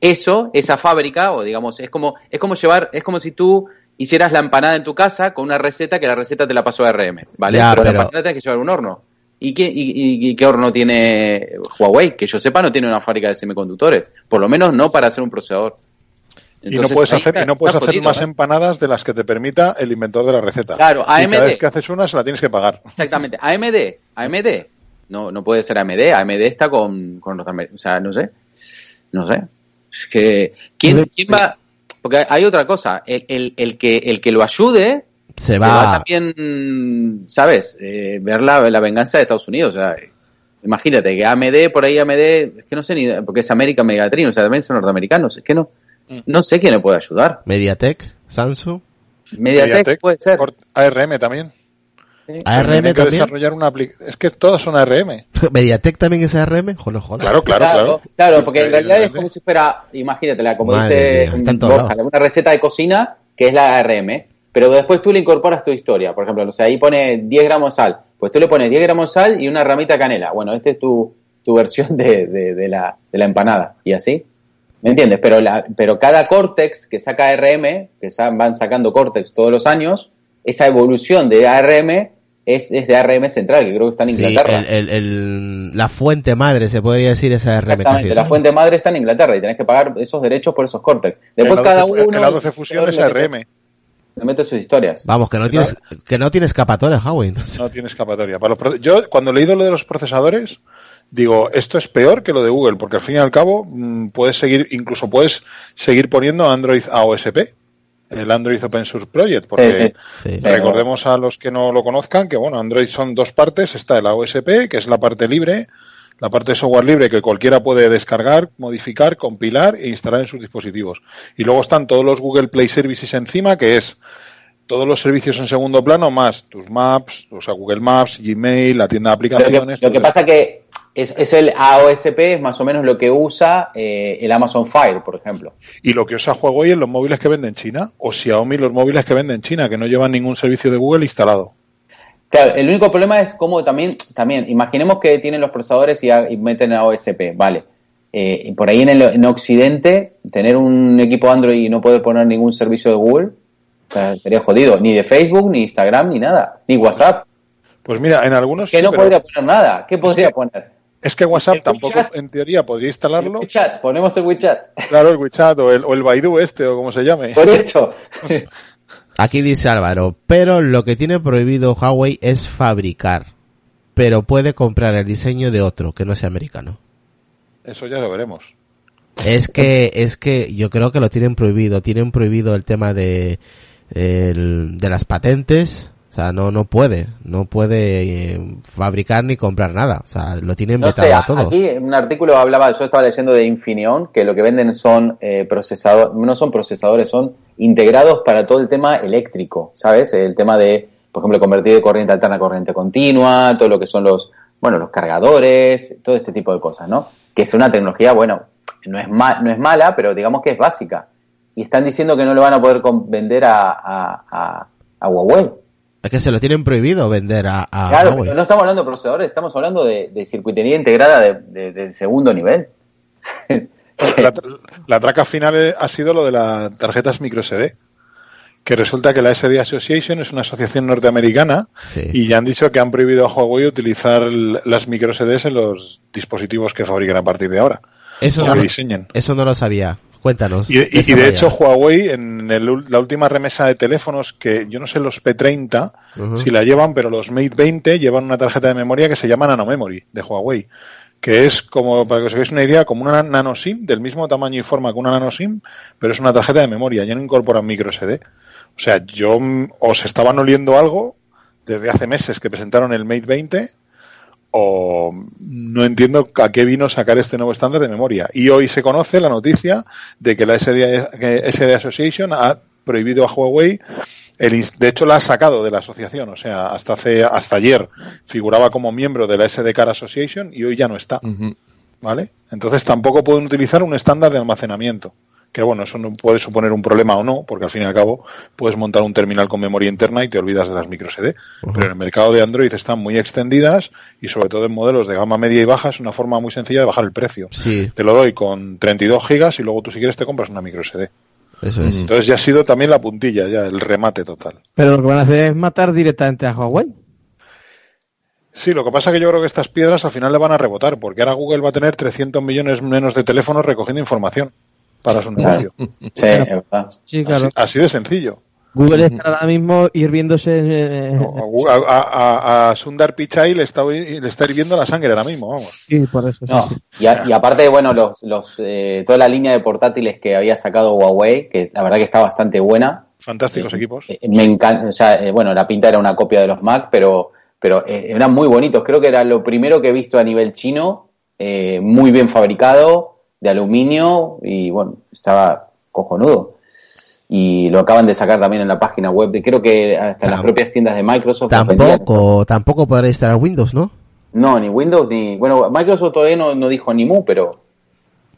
Eso, esa fábrica, o digamos, es como, es como llevar, es como si tú hicieras la empanada en tu casa con una receta que la receta te la pasó ARM, ¿vale? Ya, pero, la pero- empanada tienes que llevar un horno. ¿Y qué, y, y- y qué horno tiene Huawei? Que yo sepa, no tiene una fábrica de semiconductores. Por lo menos no para hacer un procesador. y no puedes hacer, está- y no puedes hacer jodido, más ¿eh? empanadas de las que te permita el inventor de la receta. Claro, y cada AMD. vez que haces una se la tienes que pagar. Exactamente. AMD. AMD. No, no puede ser AMD. AMD está con, con. O sea, no sé. No sé. Es que. ¿Quién, quién va.? Porque hay otra cosa. El, el, el que, el que lo ayude. Se Se va... va también, ¿sabes? Eh, ver la, la venganza de Estados Unidos. O sea, imagínate que AMD, por ahí AMD, es que no sé ni, porque es América Megatrino, o sea, también son norteamericanos, es que no, Mm. no sé quién le puede ayudar. Mediatek, Samsung, Mediatek, Mediatek, puede ser. ARM también. Sí. ARM que también. desarrollar una aplicación. Es que todas son ARM. Mediatek también es ARM, joder, joder. Claro, claro, claro. Claro, porque en realidad es como si fuera, imagínatela, como Madre dice mía, Borja, una receta de cocina que es la ARM, pero después tú le incorporas tu historia. Por ejemplo, o sea, ahí pone 10 gramos de sal. Pues tú le pones 10 gramos de sal y una ramita de canela. Bueno, esta es tu, tu versión de, de- de la, de la empanada. Y así. ¿Me entiendes? Pero, la, pero cada Cortex que saca ARM, que sa- van sacando Cortex todos los años, esa evolución de ARM es, es de ARM central, que creo que está en Sí, Inglaterra. el, el- el- la fuente madre, se podría decir, es ARM Exactamente, casi. la ¿no? fuente madre está en Inglaterra y tenés que pagar esos derechos por esos cortes. Después el cada A12 uno... el A12 Fusion es le mete- ARM. Mete sus historias. Vamos, que no tienes, que no tiene escapatoria, Huawei. entonces. No tiene escapatoria. Para los Yo, cuando he leído lo de los procesadores, digo, esto es peor que lo de Google, porque al fin y al cabo mm, puedes seguir, incluso puedes seguir poniendo Android AOSP, el Android Open Source Project, porque Sí, sí. Recordemos a los que no lo conozcan que, bueno, Android son dos partes, está el AOSP, que es la parte libre, la parte de software libre que cualquiera puede descargar, modificar, compilar e instalar en sus dispositivos. Y luego están todos los Google Play Services encima, que es todos los servicios en segundo plano, más tus maps, o sea, Google Maps, Gmail, la tienda de Lo que, aplicaciones. lo que pasa que es, es el AOSP, es más o menos lo que usa eh, el Amazon Fire, por ejemplo. Y lo que usa Huawei en los móviles que vende en China, o Xiaomi los móviles que vende en China, que no llevan ningún servicio de Google instalado. Claro, el único problema es cómo también, también imaginemos que tienen los procesadores y, a- y meten AOSP, vale. Eh, y por ahí en, el, en Occidente, tener un equipo Android y no poder poner ningún servicio de Google, sería jodido. Ni de Facebook, ni Instagram, ni nada. Ni WhatsApp. Pues mira, en algunos Que sí, no pero podría poner nada. ¿Qué podría que- poner? es que WhatsApp el tampoco, WeChat. en teoría, podría instalarlo. WeChat, ponemos el WeChat. Claro, el WeChat o el, o el Baidu este, o como se llame. Por eso. Aquí dice Álvaro, pero lo que tiene prohibido Huawei es fabricar, pero puede comprar el diseño de otro que no sea americano. Eso ya lo veremos. Es que, es que yo creo que lo tienen prohibido, tienen prohibido el tema de, el- de las patentes, o sea, no, no puede, no puede eh, fabricar ni comprar nada, o sea, lo tienen No vetado sé, a todo. aquí en un artículo hablaba, yo estaba leyendo de Infineon, que lo que venden son eh, procesadores, no son procesadores, son integrados para todo el tema eléctrico, ¿sabes? El tema de, por ejemplo, convertir de corriente alterna a corriente continua, todo lo que son los, bueno, los cargadores, todo este tipo de cosas, ¿no? Que es una tecnología, bueno, no es, ma- no es mala, pero digamos que es básica. Y están diciendo que no lo van a poder vender a, a, a- a Huawei. Es que se lo tienen prohibido vender a, a Claro, Huawei. pero no estamos hablando de procesadores, estamos hablando de, de circuitería integrada de, de- del segundo nivel. La, tra- la traca final ha sido lo de las tarjetas micro SD. Que resulta que la SD Association es una asociación norteamericana Sí. y ya han dicho que han prohibido a Huawei utilizar las micro CDs en los dispositivos que fabrican a partir de ahora. Eso no, diseñen. eso no lo sabía. Cuéntanos. Y, y- y esa de hecho Huawei en el la última remesa de teléfonos que yo no sé los P30 Ujú. si la llevan, pero los Mate 20 llevan una tarjeta de memoria que se llama Nano Memory de Huawei, que es como para que os hagáis una idea como una nano SIM del mismo tamaño y forma que una nano SIM, pero es una tarjeta de memoria, ya no incorporan micro SD. O sea, yo mm, os estaban oliendo algo desde hace meses que presentaron el Mate 20 o no entiendo a qué vino sacar este nuevo estándar de memoria. Y hoy se conoce la noticia de que la SD, que SD Association ha prohibido a Huawei, el, de hecho la ha sacado de la asociación, o sea, hasta hace, hasta ayer figuraba como miembro de la SD Car Association y hoy ya no está. ¿vale? Entonces tampoco pueden utilizar un estándar de almacenamiento. Que bueno, eso no puede suponer un problema o no, porque al fin y al cabo puedes montar un terminal con memoria interna y te olvidas de las micro SD. Pero en el mercado de Android están muy extendidas y sobre todo en modelos de gama media y baja es una forma muy sencilla de bajar el precio. Sí, Te lo doy con 32 gigas y luego tú si quieres te compras una micro SD. eso es. Entonces ya ha sido también la puntilla, ya el remate total. Pero lo que van a hacer es matar directamente a Huawei. Sí, lo que pasa es que yo creo que estas piedras al final le van a rebotar, porque ahora Google va a tener 300 millones menos de teléfonos recogiendo información para su negocio. Sí, es verdad. Sí, claro. Así, así de sencillo. Google está ahora mismo hirviéndose. eh, A, a- a- a Sundar Pichai le está, le está hirviendo la sangre ahora mismo, vamos. sí, por eso. sí, No, sí. y, a- y aparte, bueno, los, los, eh, toda la línea de portátiles que había sacado Huawei, que la verdad que está bastante buena. Fantásticos equipos. Eh, Me encanta, o sea, eh, bueno, la pinta era una copia de los Mac, pero, pero eh, eran muy bonitos. Creo que era lo primero que he visto a nivel chino, eh, muy bien fabricado, de aluminio y bueno, estaba cojonudo. Y lo acaban de sacar también en la página web, de, creo que hasta en las Tam- propias tiendas de Microsoft. Tampoco, tampoco podrá instalar Windows, ¿no? No, ni Windows ni. Bueno, Microsoft todavía no, no dijo ni mu, pero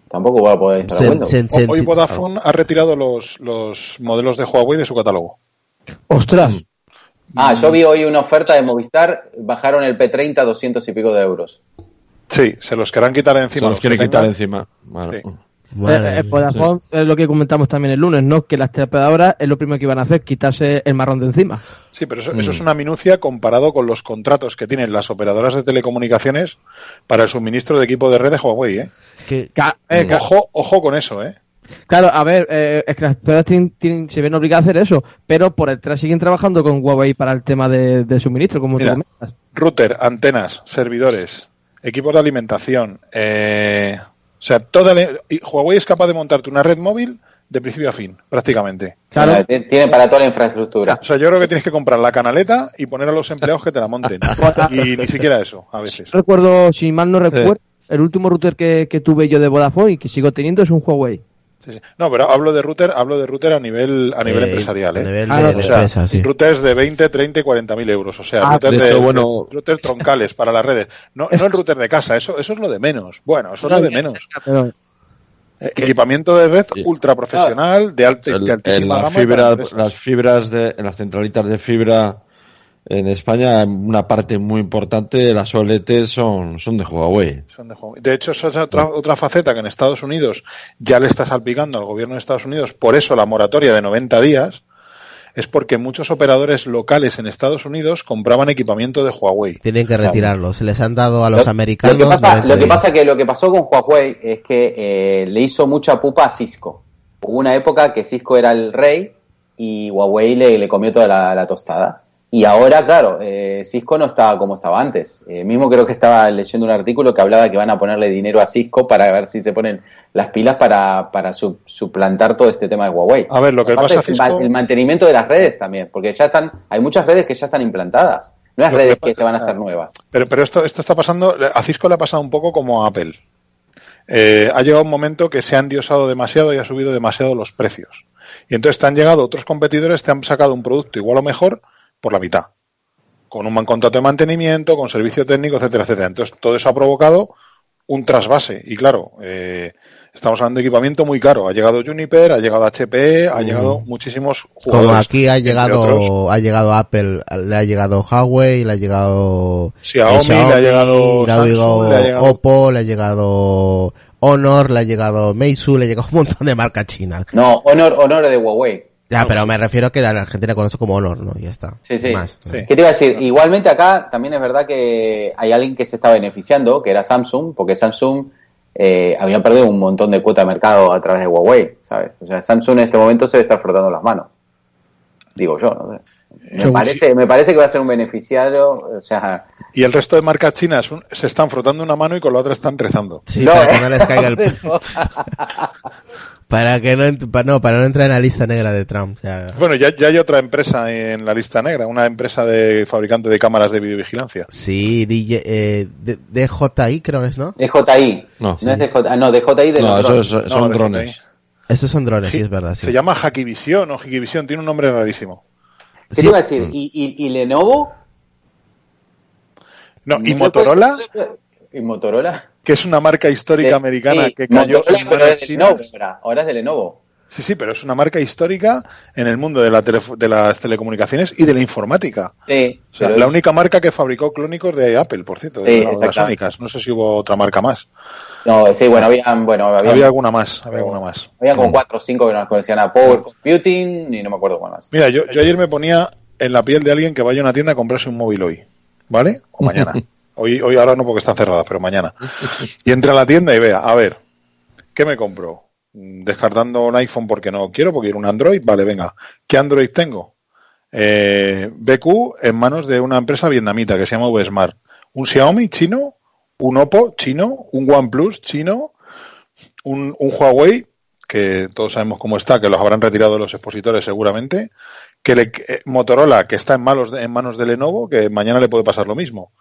tampoco va a poder instalar Windows. Hoy Vodafone ha retirado los, los modelos de Huawei de su catálogo. Ostras. Ah, yo vi hoy una oferta de Movistar, bajaron el P30 a 200 y pico de euros. Sí, se los querrán quitar Se encima. los los quiere que quitar encima. Vale. Sí. Eh, eh, es lo que comentamos también el lunes, ¿no? Que las teleoperadoras es lo primero que iban a hacer, quitarse el marrón de encima. Sí, pero eso, eso es una minucia comparado con los contratos que tienen las operadoras de telecomunicaciones para el suministro de equipo de red de Huawei. ¿eh? Que- eh, ca- Ojo, ojo con eso, ¿eh? Claro, a ver, eh, es que las operadoras tienen- tienen- se ven obligadas a hacer eso, pero por detrás siguen trabajando con Huawei para el tema de, de suministro, como Mira. tú comentas. Router, antenas, servidores, equipos de alimentación. eh, o sea, toda la- Huawei es capaz de montarte una red móvil de principio a fin, prácticamente. Claro. O sea, t- Tienen para toda la infraestructura. O sea, yo creo que tienes que comprar la canaleta y poner a los empleados que te la monten. Y ni siquiera eso, a veces. Recuerdo, si mal no recuerdo, el último router que, que tuve yo de Vodafone y que sigo teniendo es un Huawei. Sí, sí. No, pero hablo de router, hablo de router a nivel, a nivel eh, empresarial, A ¿eh? nivel Ah, de, no, de O sea, empresa, sí. routers de 20, 30 y 40 mil euros. O sea, Ah, routers de de, hecho, bueno- routers troncales para las redes. No, no el router de casa, eso, eso es lo de menos. Bueno, eso es lo de menos. Pero, Eh, Equipamiento de red ultra profesional, de, alta, de en altísima la gama. las fibras de, en las centralitas de fibra en España, una parte muy importante de las OLT son, son de Huawei. Son de Huawei. De hecho, esa es otra, otra faceta que en Estados Unidos ya le está salpicando al gobierno de Estados Unidos. Por eso la moratoria de 90 días es porque muchos operadores locales en Estados Unidos compraban equipamiento de Huawei. Tienen que retirarlo. Se les han dado a los Lo- americanos. Lo que pasa, 90 lo que pasa que lo que pasó con Huawei es que eh, le hizo mucha pupa a Cisco. Hubo una época que Cisco era el rey y Huawei le, le comió toda la, la tostada. Y ahora, claro, eh, Cisco no está como estaba antes. Eh, mismo creo que estaba leyendo un artículo que hablaba que van a ponerle dinero a Cisco para ver si se ponen las pilas para, para su- suplantar todo este tema de Huawei. A ver, lo que Aparte pasa el, Cisco- ma- el mantenimiento de las redes también, porque ya están, hay muchas redes que ya están implantadas. No que redes pasa- que se van a hacer nuevas. Pero, pero esto, esto está pasando, a Cisco le ha pasado un poco como a Apple. Eh, ha llegado un momento que se han diosado demasiado y ha subido demasiado los precios. Y entonces te han llegado otros competidores, te han sacado un producto igual o mejor por la mitad. Con un man- contrato de mantenimiento, con servicio técnico, etcétera, etcétera. Entonces todo eso ha provocado un trasvase. Y claro, eh, estamos hablando de equipamiento muy caro. Ha llegado Juniper, ha llegado HP, ha llegado muchísimos jugadores. Como aquí ha llegado, ha llegado Apple, le ha llegado Huawei, le ha llegado Xiaomi, le ha llegado le ha Samsung, llegado le ha llegado- Oppo, le ha llegado Honor, le ha llegado Meizu, le ha llegado un montón de marcas chinas. No, Honor, Honor de Huawei. Ya, pero me refiero a que la Argentina conoce como Honor, ¿no? Ya está. Sí, sí. Más. Sí. ¿Qué te iba a decir? Igualmente acá también es verdad que hay alguien que se está beneficiando, que era Samsung, porque Samsung eh, había perdido un montón de cuota de mercado a través de Huawei, ¿sabes? O sea, Samsung en este momento se le está frotando las manos. Digo yo, no sé. Me Según parece, me parece que va a ser un beneficiario, o sea, Y el resto de marcas chinas se están frotando una mano y con la otra están rezando. Sí, No, para ¿eh? que no les caiga el... Para que no, ent- pa- no, para no entrar en la lista negra de Trump. o sea, Bueno, ya, ya hay otra empresa en la lista negra, una empresa de fabricante de cámaras de videovigilancia. sí, DJ, eh, D- DJI creo que es, ¿no? DJI. No. No es DJI, ah, no, DJI de No, los eso drones. es- son de drones. Esos son drones, sí, es verdad. Sí, Se llama Hackivisión o Hikivisión, tiene un nombre rarísimo. ¿Qué Sí. te iba a decir? ¿Y, y, y Lenovo? No, y ¿No Motorola, ¿Y Motorola? Que es una marca histórica Sí, americana sí, que cayó en manos chinas. ahora, es de Lenovo. Sí, sí, pero es una marca histórica en el mundo de, la telef- de las telecomunicaciones y de la informática. Sí, O sea, la es- única marca que fabricó clónicos de Apple, por cierto, Sí, de las únicas. No sé si hubo otra marca más. No, sí, bueno, habían, bueno, habían, Había alguna más, había alguna más. habían como cuatro o cinco que nos conocían a Power Computing y no me acuerdo cuál más. Mira, yo, yo ayer me ponía en la piel de alguien que vaya a una tienda a comprarse un móvil hoy, ¿vale? O mañana. Hoy, hoy ahora no porque están cerradas, pero mañana. Y entra a la tienda y vea, a ver, ¿qué me compro? Mm, Descartando un iPhone porque no quiero, porque quiero un Android, vale, venga. ¿Qué Android tengo? Eh, BQ en manos de una empresa vietnamita que se llama VSmart. Un Xiaomi chino, un Oppo chino, un OnePlus chino, un, un Huawei, que todos sabemos cómo está, que los habrán retirado los expositores seguramente, que le, eh, Motorola, que está en, manos de, en manos de Lenovo, que mañana le puede pasar lo mismo.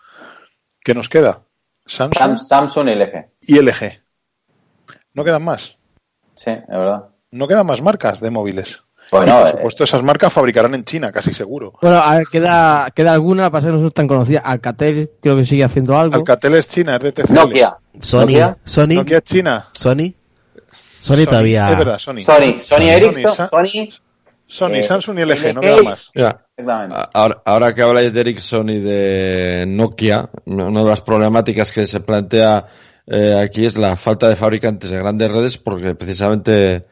¿Qué nos queda? Samsung Sam- Samsung y LG. y LG. No quedan más. Sí, es verdad. No quedan más marcas de móviles. Bueno, y por eh, supuesto, esas marcas fabricarán en China, casi seguro. Bueno, a ver, queda, queda alguna, para ser no tan conocida. Alcatel creo que sigue haciendo algo. Alcatel es China, es de TCL. Nokia. Sony, Nokia. Sony, Nokia es China. Sony, Sony todavía. Es verdad, Sony. Sony, Sony Sony, Ericsson, Sony. Sony, Eh, Samsung y LG, no LG. queda más. Mira, Ahora, que habláis de Ericsson y de Nokia, una de las problemáticas que se plantea eh, aquí es la falta de fabricantes de grandes redes porque precisamente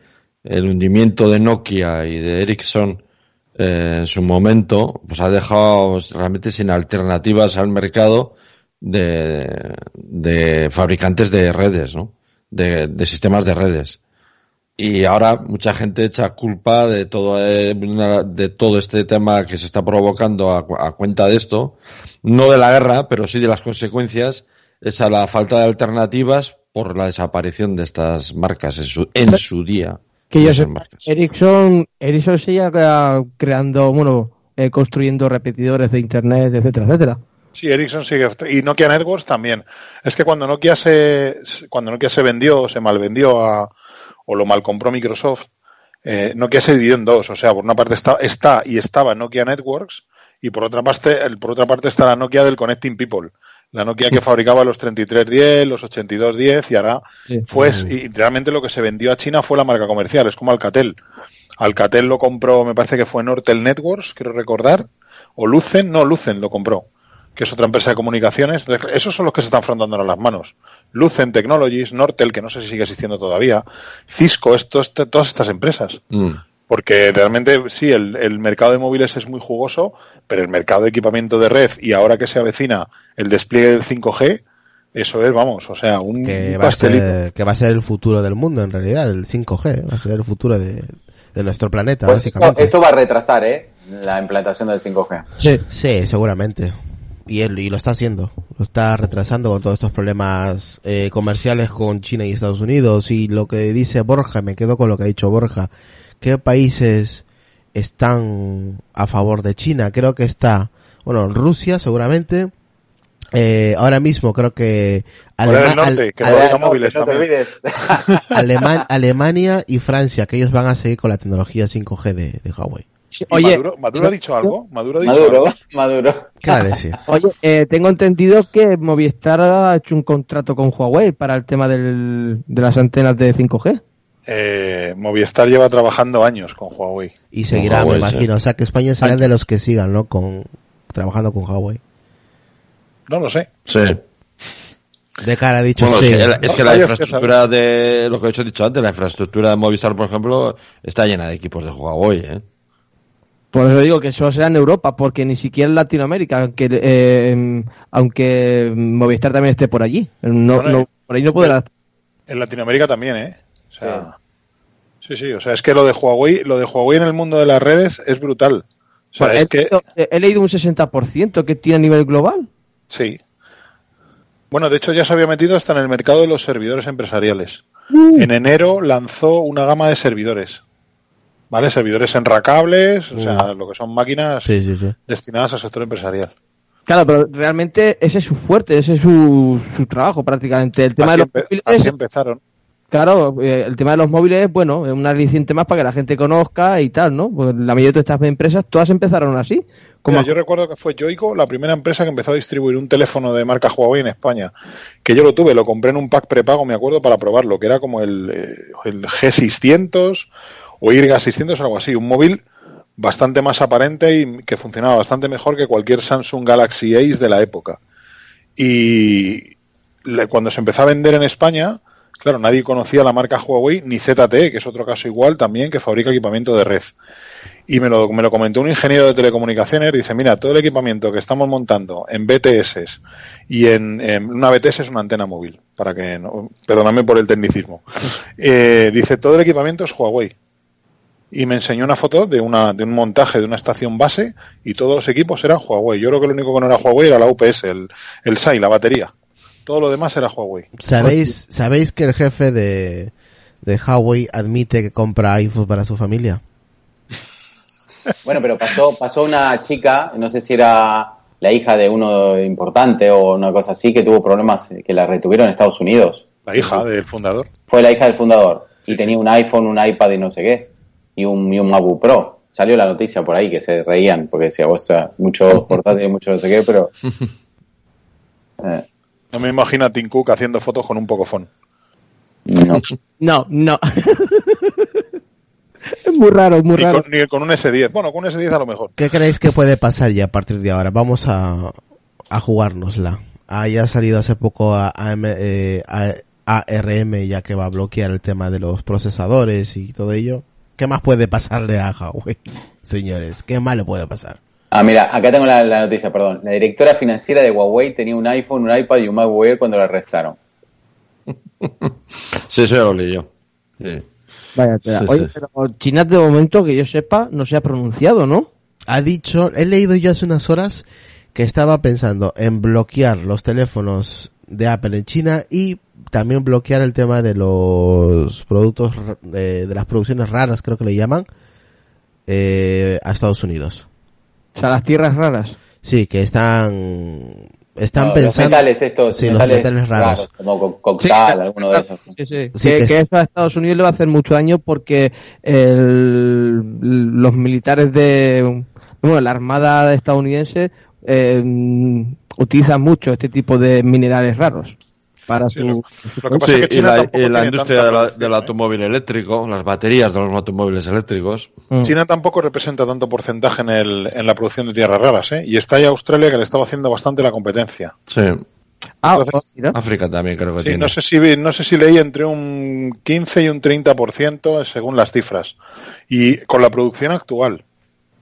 el hundimiento de Nokia y de Ericsson eh, en su momento pues ha dejado realmente sin alternativas al mercado de, de fabricantes de redes, ¿no? De sistemas de redes. Y ahora mucha gente echa culpa de todo, eh, de todo este tema que se está provocando a, cu- a cuenta de esto, no de la guerra, pero sí de las consecuencias, es a la falta de alternativas por la desaparición de estas marcas en su, en su día. que yo sé. Ericsson, Ericsson sigue crea- creando, bueno, eh, construyendo repetidores de internet, etcétera, etcétera. Sí, Ericsson sigue. Y Nokia Networks también. Es que cuando Nokia se, cuando Nokia se vendió, se malvendió a, o lo mal compró Microsoft, eh, Nokia se dividió en dos. O sea, por una parte está, está y estaba Nokia Networks y por otra parte, el- por otra parte está la Nokia del Connecting People. La Nokia que fabricaba los 3310, los 8210 y ahora Sí. fue, y realmente lo que se vendió a China fue la marca comercial, es como Alcatel. Alcatel lo compró, me parece que fue Nortel Networks, quiero recordar, o Lucen, no, Lucen lo compró, que es otra empresa de comunicaciones. Entonces, esos son los que se están frotando ahora las manos. Lucen Technologies, Nortel, que no sé si sigue existiendo todavía, Cisco, esto, este- todas estas empresas. Mm. Porque realmente sí, el, el mercado de móviles es muy jugoso, pero el mercado de equipamiento de red y ahora que se avecina el despliegue del 5G, eso es, vamos, o sea, un, que un va, a pastelito. ser, que va a ser el futuro del mundo en realidad, el 5G, va a ser el futuro de, de nuestro planeta, Pues esto, básicamente. esto va a retrasar, ¿eh? La implantación del 5G. Sí. Sí, seguramente. Y él y lo está haciendo, lo está retrasando con todos estos problemas eh, comerciales con China y Estados Unidos. Y lo que dice Borja, me quedo con lo que ha dicho Borja. ¿Qué países están a favor de China? Creo que está, bueno, Rusia seguramente. Eh, ahora mismo creo que Alema- Norte, que no, móviles no. Aleman- Alemania y Francia, que ellos van a seguir con la tecnología 5G de, de Huawei. ¿Y Oye, Maduro, Maduro ha dicho algo? Maduro ha dicho Maduro, algo? Maduro. ¿Qué va a decir? Oye, eh, tengo entendido que Movistar ha hecho un contrato con Huawei para el tema del, de las antenas de 5G. Eh, Movistar lleva trabajando años con Huawei. Y seguirá, Huawei, me sí. imagino. O sea que España será de los que sigan, ¿no? Con, trabajando con Huawei. No lo sé. Sí. De cara ha dicho Bueno, sí. es que, la- es que la Vaya, infraestructura de lo que he hecho dicho antes, la infraestructura de Movistar, por ejemplo, está llena de equipos de Huawei, ¿eh? Por eso digo que eso será en Europa, porque ni siquiera en Latinoamérica, aunque, eh, aunque Movistar también esté por allí. No, Bueno, no- por ahí no podrá. En Latinoamérica también, ¿eh? O sea, sí. sí, o sea, es que lo de Huawei, lo de Huawei en el mundo de las redes es brutal. O sea, Bueno, es he, que, leído- he leído un 60% que tiene a nivel global. sí. Bueno, de hecho ya se había metido hasta en el mercado de los servidores empresariales. Mm. En enero lanzó una gama de servidores. ¿Vale? Servidores enracables, o sea, lo que son máquinas Sí, sí, sí. destinadas al sector empresarial. Claro, pero realmente ese es su fuerte, ese es su, su trabajo prácticamente. El tema Así, de los empe- móviles, así empezaron. claro, eh, el tema de los móviles, bueno, es un aliciente más para que la gente conozca y tal, ¿no? Pues la mayoría de estas empresas, todas empezaron así. Como Mira, yo recuerdo que fue Yoico la primera empresa que empezó a distribuir un teléfono de marca Huawei en España. Que yo lo tuve, lo compré en un pack prepago, me acuerdo, para probarlo, que era como el, eh, el G600 o YG600 o algo así. Un móvil bastante más aparente y que funcionaba bastante mejor que cualquier Samsung Galaxy Ace de la época. Y cuando se empezó a vender en España, claro, nadie conocía la marca Huawei ni ZTE, que es otro caso igual también, que fabrica equipamiento de red. Y me lo, me lo comentó un ingeniero de telecomunicaciones, dice, mira, todo el equipamiento que estamos montando en BTS y en, en- una BTS es una antena móvil, para que no, perdóname por el tecnicismo. Eh, dice, todo el equipamiento es Huawei. Y me enseñó una foto de una, de un montaje de una estación base y todos los equipos eran Huawei. Yo creo que lo único que no era Huawei era la UPS, el, el SAI, la batería. Todo lo demás era Huawei. ¿Sabéis, ¿Sabéis que el jefe de, de Huawei admite que compra iPhone para su familia? Bueno, pero pasó, pasó una chica, no sé si era la hija de uno importante o una cosa así, que tuvo problemas, que la retuvieron en Estados Unidos. La hija del fundador. Fue la hija del fundador. Y tenía un iPhone, un iPad y no sé qué. Y un, y un MacBook Pro. Salió la noticia por ahí que se reían, porque decía, vos mucho portátil, mucho no sé qué, pero... Eh, No me imagino a Tim Cook haciendo fotos con un Pocophone. no. No, no. es muy raro, muy Ni raro. con, ni con un S10. Bueno, con un S10 a lo mejor. ¿Qué creéis que puede pasar ya a partir de ahora? Vamos a, a jugárnosla. Ah, ya ha salido hace poco a, AM, eh, a- ARM ya que va a bloquear el tema de los procesadores y todo ello. ¿Qué más puede pasarle a Huawei? Señores, ¿qué más le puede pasar? Ah, mira, acá tengo la, la noticia, perdón. La directora financiera de Huawei tenía un iPhone, un iPad y un MacBook Air cuando la arrestaron. Sí, eso ya lo leí yo. Sí. Vaya. Sí, Oye, sí. pero China de momento, que yo sepa, no se ha pronunciado, ¿no? Ha dicho, he leído yo hace unas horas que estaba pensando en bloquear los teléfonos de Apple en China y también bloquear el tema de los productos, eh, de las producciones raras, creo que le llaman, eh, a Estados Unidos. O sea, las tierras raras. Sí, que están, están No, pensando. Los metales estos, Sí, los metales, raros. como co- coctal, alguno de esos. Sí, sí. Sí, que, que que es- eso a Estados Unidos le va a hacer mucho daño porque el- los militares de bueno, la armada estadounidense eh, utilizan mucho este tipo de minerales raros para Sí, su, lo- su- lo que pasa Sí, es que y China la, y industria de la- del ¿eh? automóvil eléctrico, las baterías de los automóviles eléctricos. Mm. China tampoco representa tanto porcentaje en, el, en la producción de tierras raras, ¿eh? Y está ahí Australia que le estaba haciendo bastante la competencia. Sí. Ah, Entonces- oh. África también creo que Sí, tiene. no sé si no sé si leí entre un 15 y un 30% según las cifras. Y con la producción actual,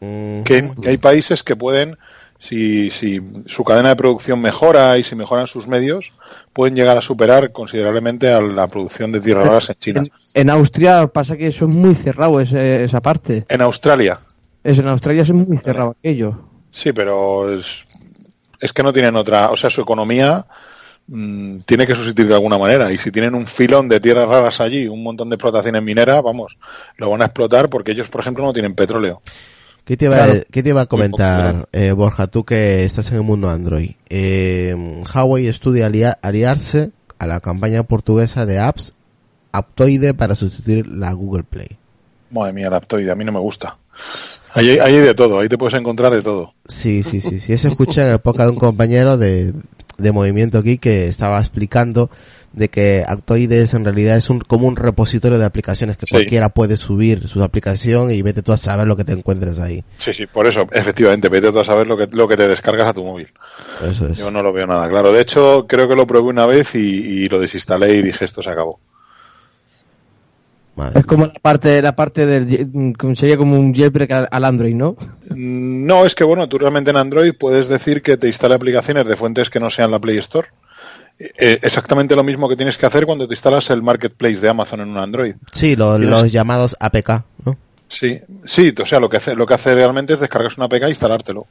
Mm, que, que hay países que pueden, si, si su cadena de producción mejora y si mejoran sus medios, pueden llegar a superar considerablemente a la producción de tierras raras en China. En, en Austria pasa que eso es muy cerrado ese- esa parte. En Australia, Es, en Australia es muy cerrado aquello. sí, pero es, es que no tienen otra, o sea, su economía mm, tiene que subsistir de alguna manera. Y si tienen un filón de tierras raras allí, un montón de explotaciones mineras, vamos, lo van a explotar porque ellos, por ejemplo, no tienen petróleo. ¿Qué te, iba, Claro. ¿Qué te iba a comentar, eh, Borja, tú que estás en el mundo Android? Eh, Huawei estudia alia- aliarse a la campaña portuguesa de apps Aptoide para sustituir la Google Play. Madre mía, la Aptoide, a mí no me gusta. Ahí, hay- ahí hay de todo, ahí te puedes encontrar de todo. Sí, sí, sí, sí. Eso escuché en el podcast de un compañero de, de Movimiento aquí que estaba explicando de que Aptoide es en realidad es un, como un repositorio de aplicaciones que Sí. cualquiera puede subir su aplicación y vete tú a saber lo que te encuentres ahí. Sí, sí, por eso, efectivamente, vete tú a saber lo que, lo que te descargas a tu móvil. Eso es. Yo no lo veo nada claro. De hecho, creo que lo probé una vez y, y lo desinstalé y dije, esto se acabó. Madre Es como la parte, la parte del, sería como un jailbreak al, al Android, ¿no? Mm, No, es que bueno, tú realmente en Android puedes decir que te instale aplicaciones de fuentes que no sean la Play Store. Eh, exactamente lo mismo que tienes que hacer cuando te instalas el Marketplace de Amazon en un Android. Sí, lo- los llamados APK, ¿no? Sí, sí, o sea, lo que hace, lo que hace realmente es descargas una APK e instalártelo.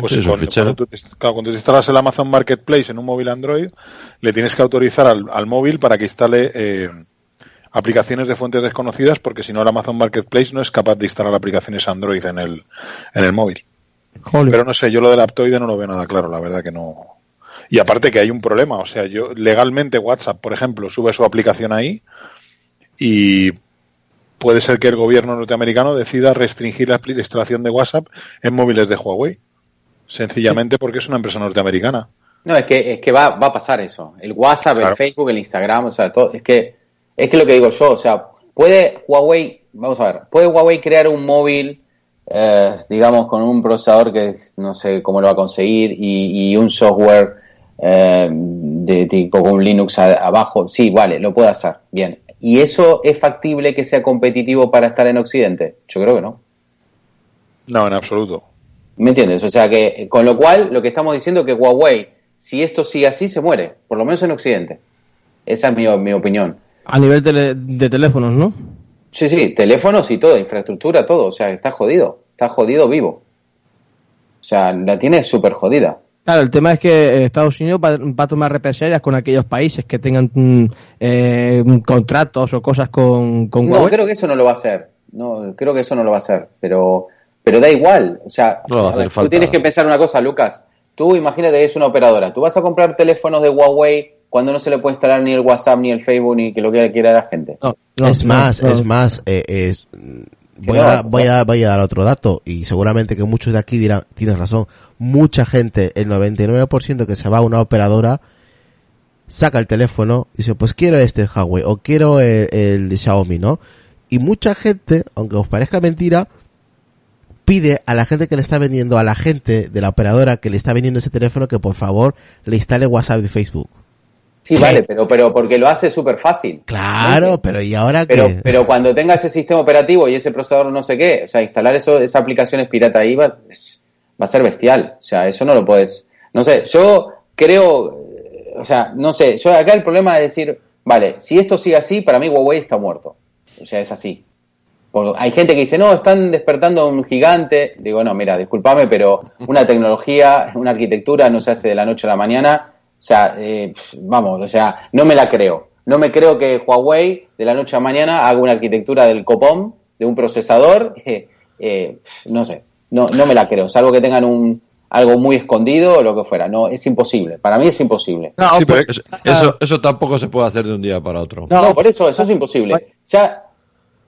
Pues Sí, es un con- fichero. cuando, tú, claro, cuando te instalas el Amazon Marketplace en un móvil Android, le tienes que autorizar al, al móvil para que instale eh, aplicaciones de fuentes desconocidas, porque si no el Amazon Marketplace no es capaz de instalar aplicaciones Android en el, en el móvil. Joder. Pero no sé, yo lo del Aptoide no lo veo nada claro, la verdad que no. Y aparte que hay un problema, o sea, yo legalmente WhatsApp, por ejemplo, sube su aplicación ahí y puede ser que el gobierno norteamericano decida restringir la instalación de WhatsApp en móviles de Huawei. Sencillamente porque es una empresa norteamericana. No, es que, es que va, va a pasar eso. El WhatsApp, Claro. el Facebook, el Instagram, o sea, todo, es que, es que lo que digo yo, o sea, puede Huawei, vamos a ver, puede Huawei crear un móvil, eh, digamos, con un procesador que no sé cómo lo va a conseguir y, y un software eh, de tipo con Linux a- abajo, sí, vale, lo puede hacer, bien. ¿Y eso es factible que sea competitivo para estar en Occidente? Yo creo que no. No, en absoluto. ¿Me entiendes? O sea que, con lo cual, lo que estamos diciendo es que Huawei, si esto sigue así, se muere, por lo menos en Occidente. Esa es mi, mi opinión. A nivel tele- de teléfonos, ¿no? Sí, sí, teléfonos y todo, infraestructura, todo. O sea, está jodido, está jodido vivo. O sea, la tiene súper jodida. Claro, el tema es que eh, Estados Unidos va, va a tomar represalias con aquellos países que tengan eh, contratos o cosas con, con No, Huawei. creo que eso no lo va a hacer. No, creo que eso no lo va a hacer. Pero pero da igual. O sea, No ver, tú tienes que pensar una cosa, Lucas. Tú imagínate que es una operadora. Tú vas a comprar teléfonos de Huawei cuando no se le puede instalar ni el WhatsApp, ni el Facebook, ni que lo que quiera la gente. No, no, es no, más, no. es más, eh, es- voy, no, a voy, a, voy a dar otro dato y seguramente que muchos de aquí dirán, tienes razón, mucha gente, el 99% que se va a una operadora, saca el teléfono y dice, pues quiero este Huawei o quiero el, el Xiaomi, ¿no? Y mucha gente, aunque os parezca mentira, pide a la gente que le está vendiendo, a la gente de la operadora que le está vendiendo ese teléfono que por favor le instale WhatsApp y Facebook. Sí, vale, pero, pero porque lo hace súper fácil. Claro, pero ¿y ahora Pero, qué? pero cuando tenga ese sistema operativo y ese procesador no sé qué, o sea, instalar eso, esa aplicación es pirata ahí va, es- va a ser bestial. O sea, eso no lo puedes. No sé, yo creo, eh, o sea, no sé, yo acá el problema es decir, vale, si esto sigue así, para mí Huawei está muerto. O sea, es así. Porque hay gente que dice, no, están despertando un gigante. Digo, no, mira, discúlpame, pero una tecnología, una arquitectura no se hace de la noche a la mañana. O sea, eh, vamos, o sea, no me la creo. No me creo que Huawei de la noche a mañana haga una arquitectura del copón, de un procesador. eh, eh, no sé, no, no me la creo. Salvo que tengan un algo muy escondido o lo que fuera. No, es imposible. Para mí es imposible. No, Sí, pero pues- eso, eso, eso tampoco se puede hacer de un día para otro. No, No, por eso, eso es imposible. Ya,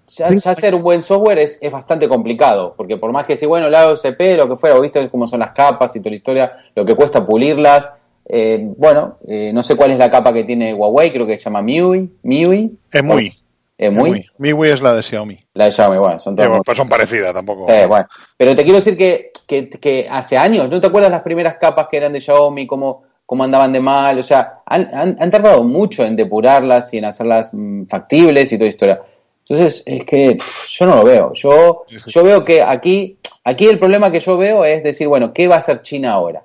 ya, ya hacer un buen software es, es bastante complicado, porque por más que si, bueno, la OSP, lo que fuera, o viste cómo son las capas y toda la historia, lo que cuesta pulirlas, eh, bueno, eh, no sé cuál es la capa que tiene Huawei, creo que se llama MIUI, MIUI. Es muy, MIUI es la de Xiaomi. la de Xiaomi, bueno, son Eh, todos bueno, pues son parecidas tampoco. eh, bueno, pero te quiero decir que, que, que hace años, ¿no te acuerdas las primeras capas que eran de Xiaomi, cómo, cómo andaban de mal? O sea, han, han, han tardado mucho en depurarlas y en hacerlas mm, factibles y toda historia. Entonces, es que pff, yo no lo veo. Yo, yo veo que aquí, aquí el problema que yo veo es decir, bueno, ¿qué va a hacer China ahora?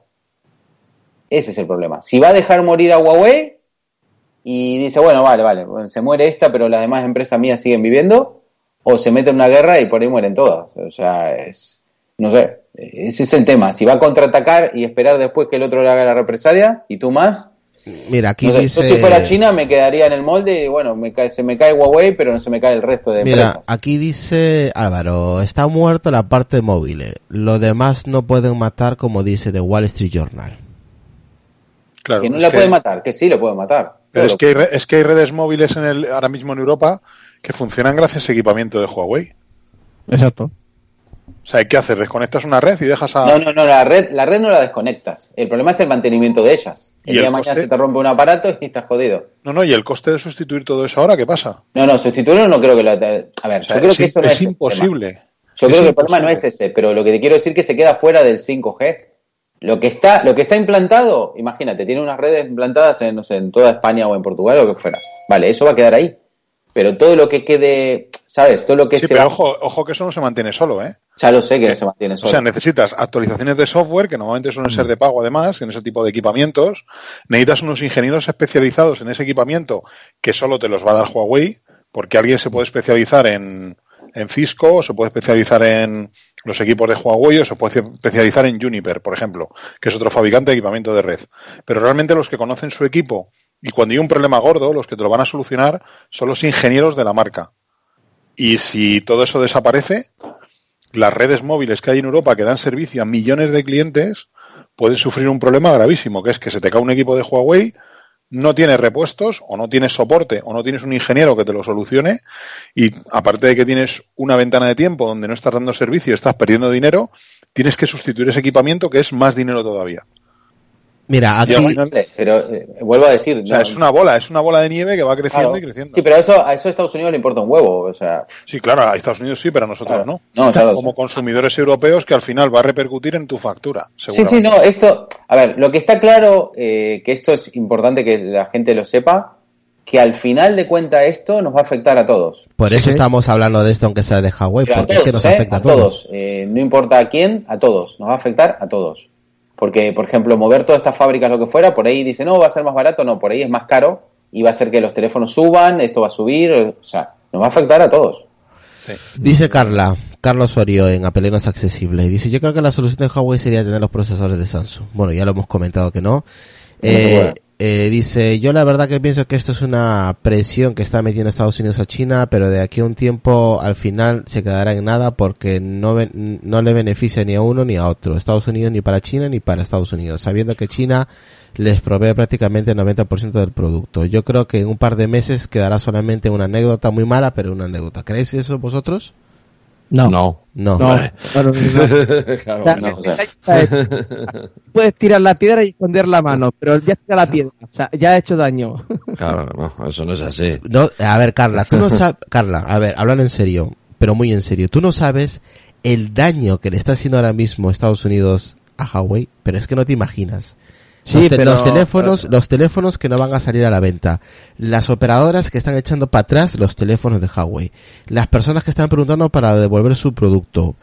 Ese es el problema. Si va a dejar morir a Huawei y dice, bueno, vale, vale, bueno, se muere esta, pero las demás empresas mías siguen viviendo, o se mete en una guerra y por ahí mueren todas. O sea, es, no sé, ese es el tema. Si va a contraatacar y esperar después que el otro le haga la represalia y tú más, Mira, aquí no sé, dice... yo si fuera China me quedaría en el molde y bueno, me cae- se me cae Huawei, pero no se me cae el resto de Mira, empresas. aquí dice Álvaro, está muerta la parte móvil. Lo demás no pueden matar como dice The Wall Street Journal. Claro, que no que- puede matar, que sí lo puede matar. Pero es que, hay, re- es que hay redes móviles en el, ahora mismo en Europa que funcionan gracias a equipamiento de Huawei. Exacto. O sea, hay que hacer, desconectas una red y dejas a... No, no, no, la red, la red no la desconectas. El problema es el mantenimiento de ellas. ¿Y El día el de mañana coste? se te rompe un aparato y estás jodido. No, no, y el coste de sustituir todo eso ahora, ¿qué pasa? No, no, sustituirlo no creo que lo... A ver, O sea, yo creo es, que eso no es imposible. Yo Es creo que el problema no es ese, pero lo que te quiero decir es que se queda fuera del 5G. Lo que está, lo que está implantado, imagínate, tiene unas redes implantadas en, no sé, en toda España o en Portugal o lo que fuera. Vale, eso va a quedar ahí. Pero todo lo que quede, ¿sabes? Todo lo que Sí, se pero va- ojo, ojo que eso no se mantiene solo, ¿eh? Ya lo sé que no se mantiene O solo. sea, necesitas actualizaciones de software, que normalmente suelen Mm. ser de pago además, en ese tipo de equipamientos. Necesitas unos ingenieros especializados en ese equipamiento, que solo te los va a dar Huawei, porque alguien se puede especializar en, en Cisco, o se puede especializar en los equipos de Huawei, o se puede especializar en Juniper, por ejemplo, que es otro fabricante de equipamiento de red. Pero realmente los que conocen su equipo y cuando hay un problema gordo, los que te lo van a solucionar son los ingenieros de la marca. Y si todo eso desaparece, las redes móviles que hay en Europa que dan servicio a millones de clientes pueden sufrir un problema gravísimo, que es que se te cae un equipo de Huawei, no tienes repuestos o no tienes soporte o no tienes un ingeniero que te lo solucione y aparte de que tienes una ventana de tiempo donde no estás dando servicio estás perdiendo dinero, tienes que sustituir ese equipamiento que es más dinero todavía. Mira, aquí... Y al final- Vale, Pero eh, vuelvo a decir, o sea, no- es una bola, es una bola de nieve que va creciendo claro. y creciendo. Sí, pero a eso, a eso a Estados Unidos le importa un huevo, o sea, Sí, claro, a Estados Unidos sí, pero a nosotros Claro. no. No, claro. Como consumidores europeos que al final va a repercutir en tu factura. Sí, sí, no, esto, a ver, lo que está claro, eh, que esto es importante que la gente lo sepa, que al final de cuenta esto nos va a afectar a todos. Por eso Sí. estamos hablando de esto, aunque sea de Huawei, Pero a porque es que nos ¿eh? afecta a todos. Eh, no importa a quién, a todos. Nos va a afectar a todos. Porque, por ejemplo, mover todas estas fábricas, lo que fuera, por ahí dice, no, va a ser más barato, no, por ahí es más caro y va a hacer que los teléfonos suban, esto va a subir, o sea, nos va a afectar a todos. Dice Carla, Carlos Osorio en Apple no es accesible. Y dice, yo creo que la solución de Huawei sería tener los procesadores de Samsung. Bueno, ya lo hemos comentado que no. Eh. Eh, dice, yo la verdad que pienso que esto es una presión que está metiendo Estados Unidos a China, pero de aquí a un tiempo al final se quedará en nada porque no, no le beneficia ni a uno ni a otro, Estados Unidos ni para China ni para Estados Unidos, sabiendo que China les provee prácticamente el 90% del producto. Yo creo que en un par de meses quedará solamente una anécdota muy mala, pero una anécdota. ¿Creéis eso vosotros? No. No. No. No, claro, no. Claro, O sea, no, o sea. Puedes tirar la piedra y esconder la mano, pero ya tira la piedra. O sea, ya ha hecho daño. claro, no, eso no es así. No, a ver, Carla, tú no sabes, Carla, a ver, hablan en serio, pero muy en serio. Tú no sabes el daño que le está haciendo ahora mismo Estados Unidos a Huawei, pero es que no te imaginas. Sí, los, te- pero- los teléfonos, los teléfonos que no van a salir a la venta, las operadoras que están echando para atrás los teléfonos de Huawei, las personas que están preguntando para devolver su producto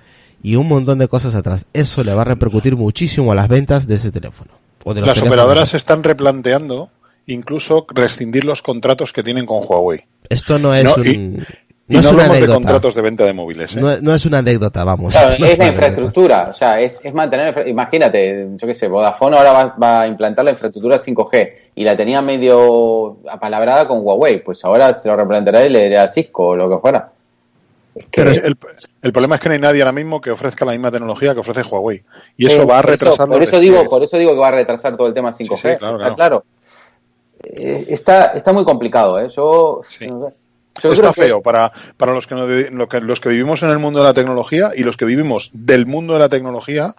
y un montón de cosas atrás. Eso le va a repercutir muchísimo a las ventas de ese teléfono. O de los Las teléfonos. operadoras se están replanteando incluso rescindir los contratos que tienen con Huawei. Esto no es No, un, y- Y no no, es una hablamos de anécdota. contratos de venta de móviles. ¿eh? No, no es una anécdota, vamos. Claro, no es la anécdota. infraestructura, o sea, es, es mantener, imagínate, yo qué sé, Vodafone ahora va, va a implantar la infraestructura 5G y la tenía medio apalabrada con Huawei, pues ahora se lo replanteará y le dirá a Cisco o lo que fuera. Es que Pero el, el problema es que no hay nadie ahora mismo que ofrezca la misma tecnología que ofrece Huawei. Y eso Eh, va a por eso- retrasar Por eso, digo, por eso digo que va a retrasar todo el tema 5G. Sí, sí, claro, está claro. claro. Eh, está, está muy complicado, ¿eh? Yo, Sí. no sé. Yo Está que- feo para, para los, que no- lo que- los que vivimos en el mundo de la tecnología y los que vivimos del mundo de la tecnología,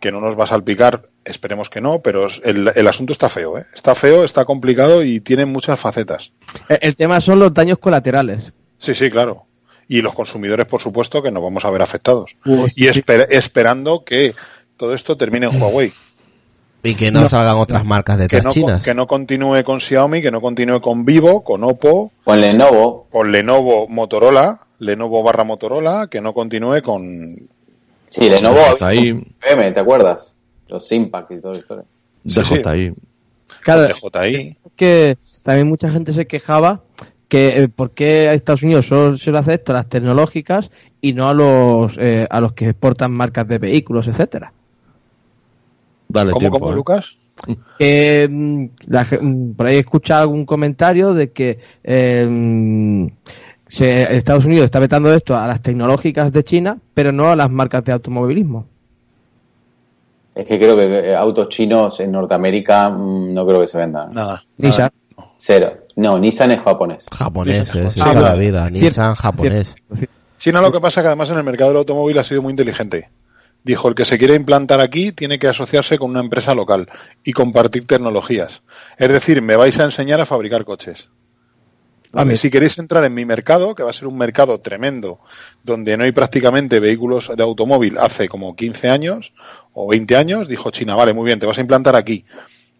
que no nos va a salpicar, esperemos que no, pero el, el asunto está feo. ¿eh? Está feo, está complicado y tiene muchas facetas. El, el tema son los daños colaterales. Sí, sí, claro. Y los consumidores, por supuesto, que nos vamos a ver afectados. Y esper- esperando que todo esto termine en Huawei. Y que no, No. salgan otras marcas Que detrás no, chinas. que no continúe con Xiaomi, que no continúe con Vivo, con Oppo, Con Lenovo, con Lenovo Motorola, Lenovo barra Motorola, que no continúe con... sí, Lenovo, ahí, M, ¿te acuerdas? Los Impact y toda la historia. Sí, sí. DJI. Claro, DJI. que también mucha gente se quejaba que eh, por qué a Estados Unidos solo se le hace esto a las tecnológicas y no a los eh, a los que exportan marcas de vehículos, etcétera. Dale ¿Cómo, tiempo, cómo, ¿eh? Lucas? Mm, la mm, por ahí he escuchado algún comentario de que eh, se- Estados Unidos está vetando esto a las tecnológicas de China, pero no a las marcas de automovilismo. Es que creo que eh, autos chinos en Norteamérica mm, no creo que se vendan. Nada. Nissan. Cero. No, Nissan es japonés. Japonés, es sí, toda claro. la vida. Cierto, Nissan, japonés. Cierto. China lo que pasa es que además en el mercado del automóvil ha sido muy inteligente. Dijo, el que se quiere implantar aquí tiene que asociarse con una empresa local y compartir tecnologías. Es decir, me vais a enseñar a fabricar coches. Vale, si queréis entrar en mi mercado, que va a ser un mercado tremendo, donde no hay prácticamente vehículos de automóvil hace como 15 años o 20 años, dijo China, vale, muy bien, te vas a implantar aquí.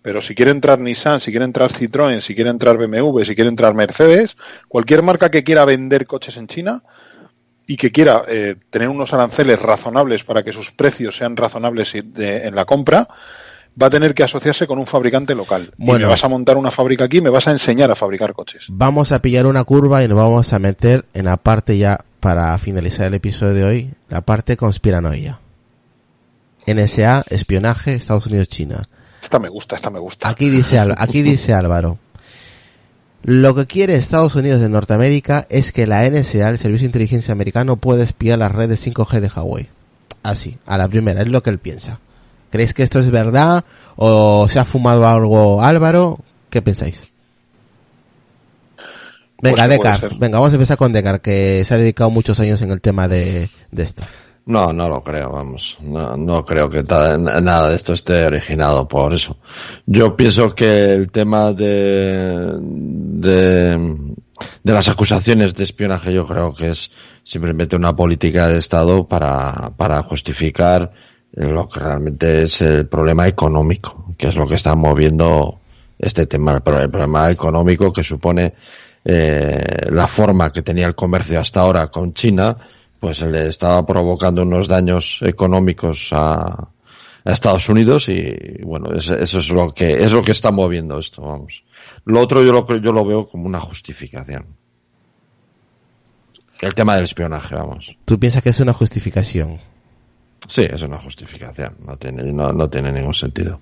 Pero si quiere entrar Nissan, si quiere entrar Citroën, si quiere entrar BMW, si quiere entrar Mercedes, cualquier marca que quiera vender coches en China y que quiera eh, tener unos aranceles razonables para que sus precios sean razonables de- en la compra, va a tener que asociarse con un fabricante local. Y Bueno. me vas a montar una fábrica aquí, me vas a enseñar a fabricar coches. Vamos a pillar una curva y nos vamos a meter en la parte ya, para finalizar el episodio de hoy, la parte conspiranoia. NSA, espionaje, Estados Unidos, China. Esta me gusta, esta me gusta. Aquí dice, aquí dice Álvaro. Lo que quiere Estados Unidos de Norteamérica es que la NSA, el Servicio de Inteligencia Americano, pueda espiar las redes 5G de Huawei. Así, a la primera, es lo que él piensa. ¿Creéis que esto es verdad? ¿O se ha fumado algo Álvaro? ¿Qué pensáis? Venga, Pues Decar, venga, vamos a empezar con Decar, que se ha dedicado muchos años en el tema de, de esto. No, no lo creo, vamos. No, creo que nada de esto esté originado por eso. Yo pienso que el tema de, de, las acusaciones de espionaje yo creo que es simplemente una política de Estado para, para justificar lo que realmente es el problema económico, que es lo que está moviendo este tema, el problema económico que supone eh, la forma que tenía el comercio hasta ahora con China, pues le estaba provocando unos daños económicos a, a Estados Unidos y bueno, es- eso es lo que es lo que está moviendo esto, vamos. Lo otro yo lo yo lo veo como una justificación. El tema del espionaje, vamos. ¿Tú piensas que es una justificación? Sí, es una justificación, no tiene no, no tiene ningún sentido.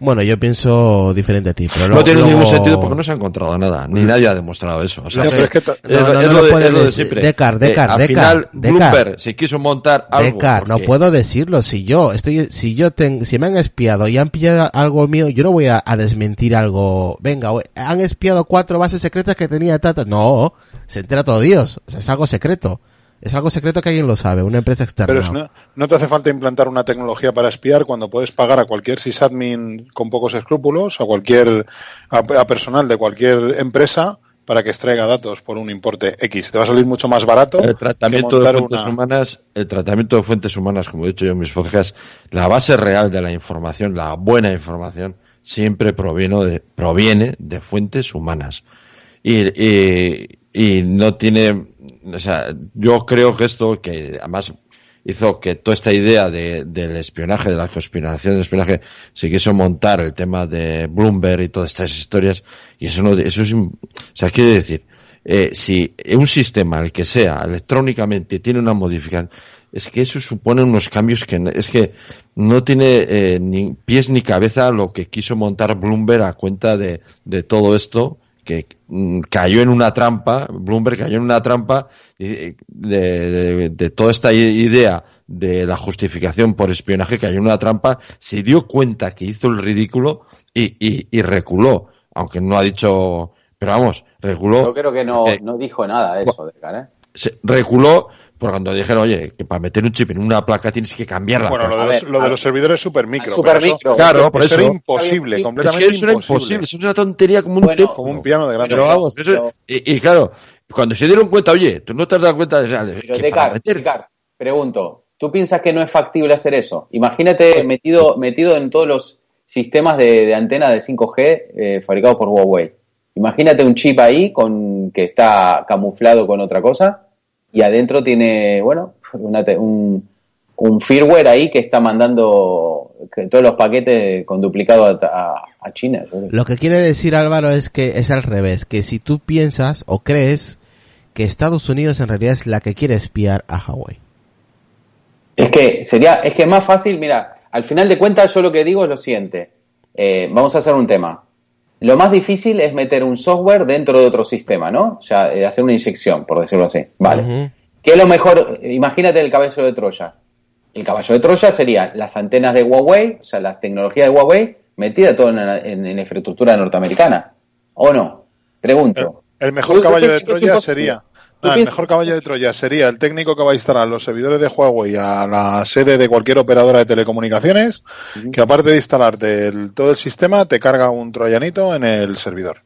Bueno, yo pienso diferente a ti, pero No luego- tiene ningún sentido porque no se ha encontrado nada, ni nadie ha demostrado eso. O sea, pero es que No, no, no lo de- puedes es lo de siempre. Decar, Decar, Eh, al Decar, final, Decar. Bloomberg se quiso montar algo. Decar, no puedo decirlo. Si yo estoy, si yo ten, si me han espiado y han pillado algo mío, yo no voy a, a desmentir algo. Venga, han espiado cuatro bases secretas que tenía Tata. No, se entera todo Dios. O sea, es algo secreto. Es algo secreto que alguien lo sabe, una empresa externa. Pero es- no, no te hace falta implantar una tecnología para espiar cuando puedes pagar a cualquier sysadmin con pocos escrúpulos, a cualquier a, a personal de cualquier empresa para que extraiga datos por un importe X. Te va a salir mucho más barato El que tratamiento de fuentes una- humanas, el tratamiento de fuentes humanas, como he dicho yo en mis podcasts, la base real de la información, la buena información, siempre proviene de, proviene de fuentes humanas. Y, y, y no tiene, o sea, yo creo que esto, que además hizo que toda esta idea de, del espionaje, de la conspiración del espionaje, se quiso montar el tema de Bloomberg y todas estas historias, y eso no, eso es, o sea, quiere decir, eh, si un sistema, el que sea, electrónicamente tiene una modificación, es que eso supone unos cambios que es que no tiene eh, ni pies ni cabeza lo que quiso montar Bloomberg a cuenta de, de todo esto que mm, cayó en una trampa, Bloomberg cayó en una trampa eh, de, de- de toda esta idea de la justificación por espionaje, cayó en una trampa, se dio cuenta que hizo el ridículo y, y, y reculó, aunque no ha dicho, pero vamos, reculó. Yo creo que no, Eh, no dijo nada de eso, Decar, ¿eh? Se reculó por cuando dijeron, oye, que para meter un chip en una placa tienes que cambiarla. Bueno, lo de, los, ver, lo de ver. los servidores supermicro. Super pero eso- micro. Claro, por eso eso. era imposible, Sí, es completamente que eso era imposible. imposible, eso es una tontería como un Bueno, tepo. Como un piano de grande. Pero vamos, eso- pero- y, y claro, cuando se dieron cuenta, oye, tú no te has dado cuenta de Pero que Decar, meter- Decar, pregunto, ¿tú piensas que no es factible hacer eso? Imagínate metido, metido en todos los sistemas de, de antena de 5G eh, fabricados por Huawei. Imagínate un chip ahí con que está camuflado con otra cosa y adentro tiene, bueno, una un, un firmware ahí que está mandando que todos los paquetes con duplicado a, a- a China. Lo que quiere decir Álvaro es que es al revés, que si tú piensas o crees que Estados Unidos en realidad es la que quiere espiar a Hawái. Es que sería, es que es más fácil, mira, al final de cuentas yo lo que digo es lo siguiente. Eh, vamos a hacer un tema. Lo más difícil es meter un software dentro de otro sistema, ¿no? O sea, eh, hacer una inyección, por decirlo así. Vale. ¿Qué es lo mejor? Imagínate el caballo de Troya. El caballo de Troya serían las antenas de Huawei, o sea, las tecnologías de Huawei, metida todo en, la- en- en la infraestructura norteamericana. ¿O no? Pregunto. El, el mejor ¿Tú- tú caballo de Troya sería. ¿Tú Ah, el mejor caballo de Troya sería el técnico que va a instalar los servidores de Huawei a la sede de cualquier operadora de telecomunicaciones, que aparte de instalarte el- todo el sistema, te carga un troyanito en el servidor.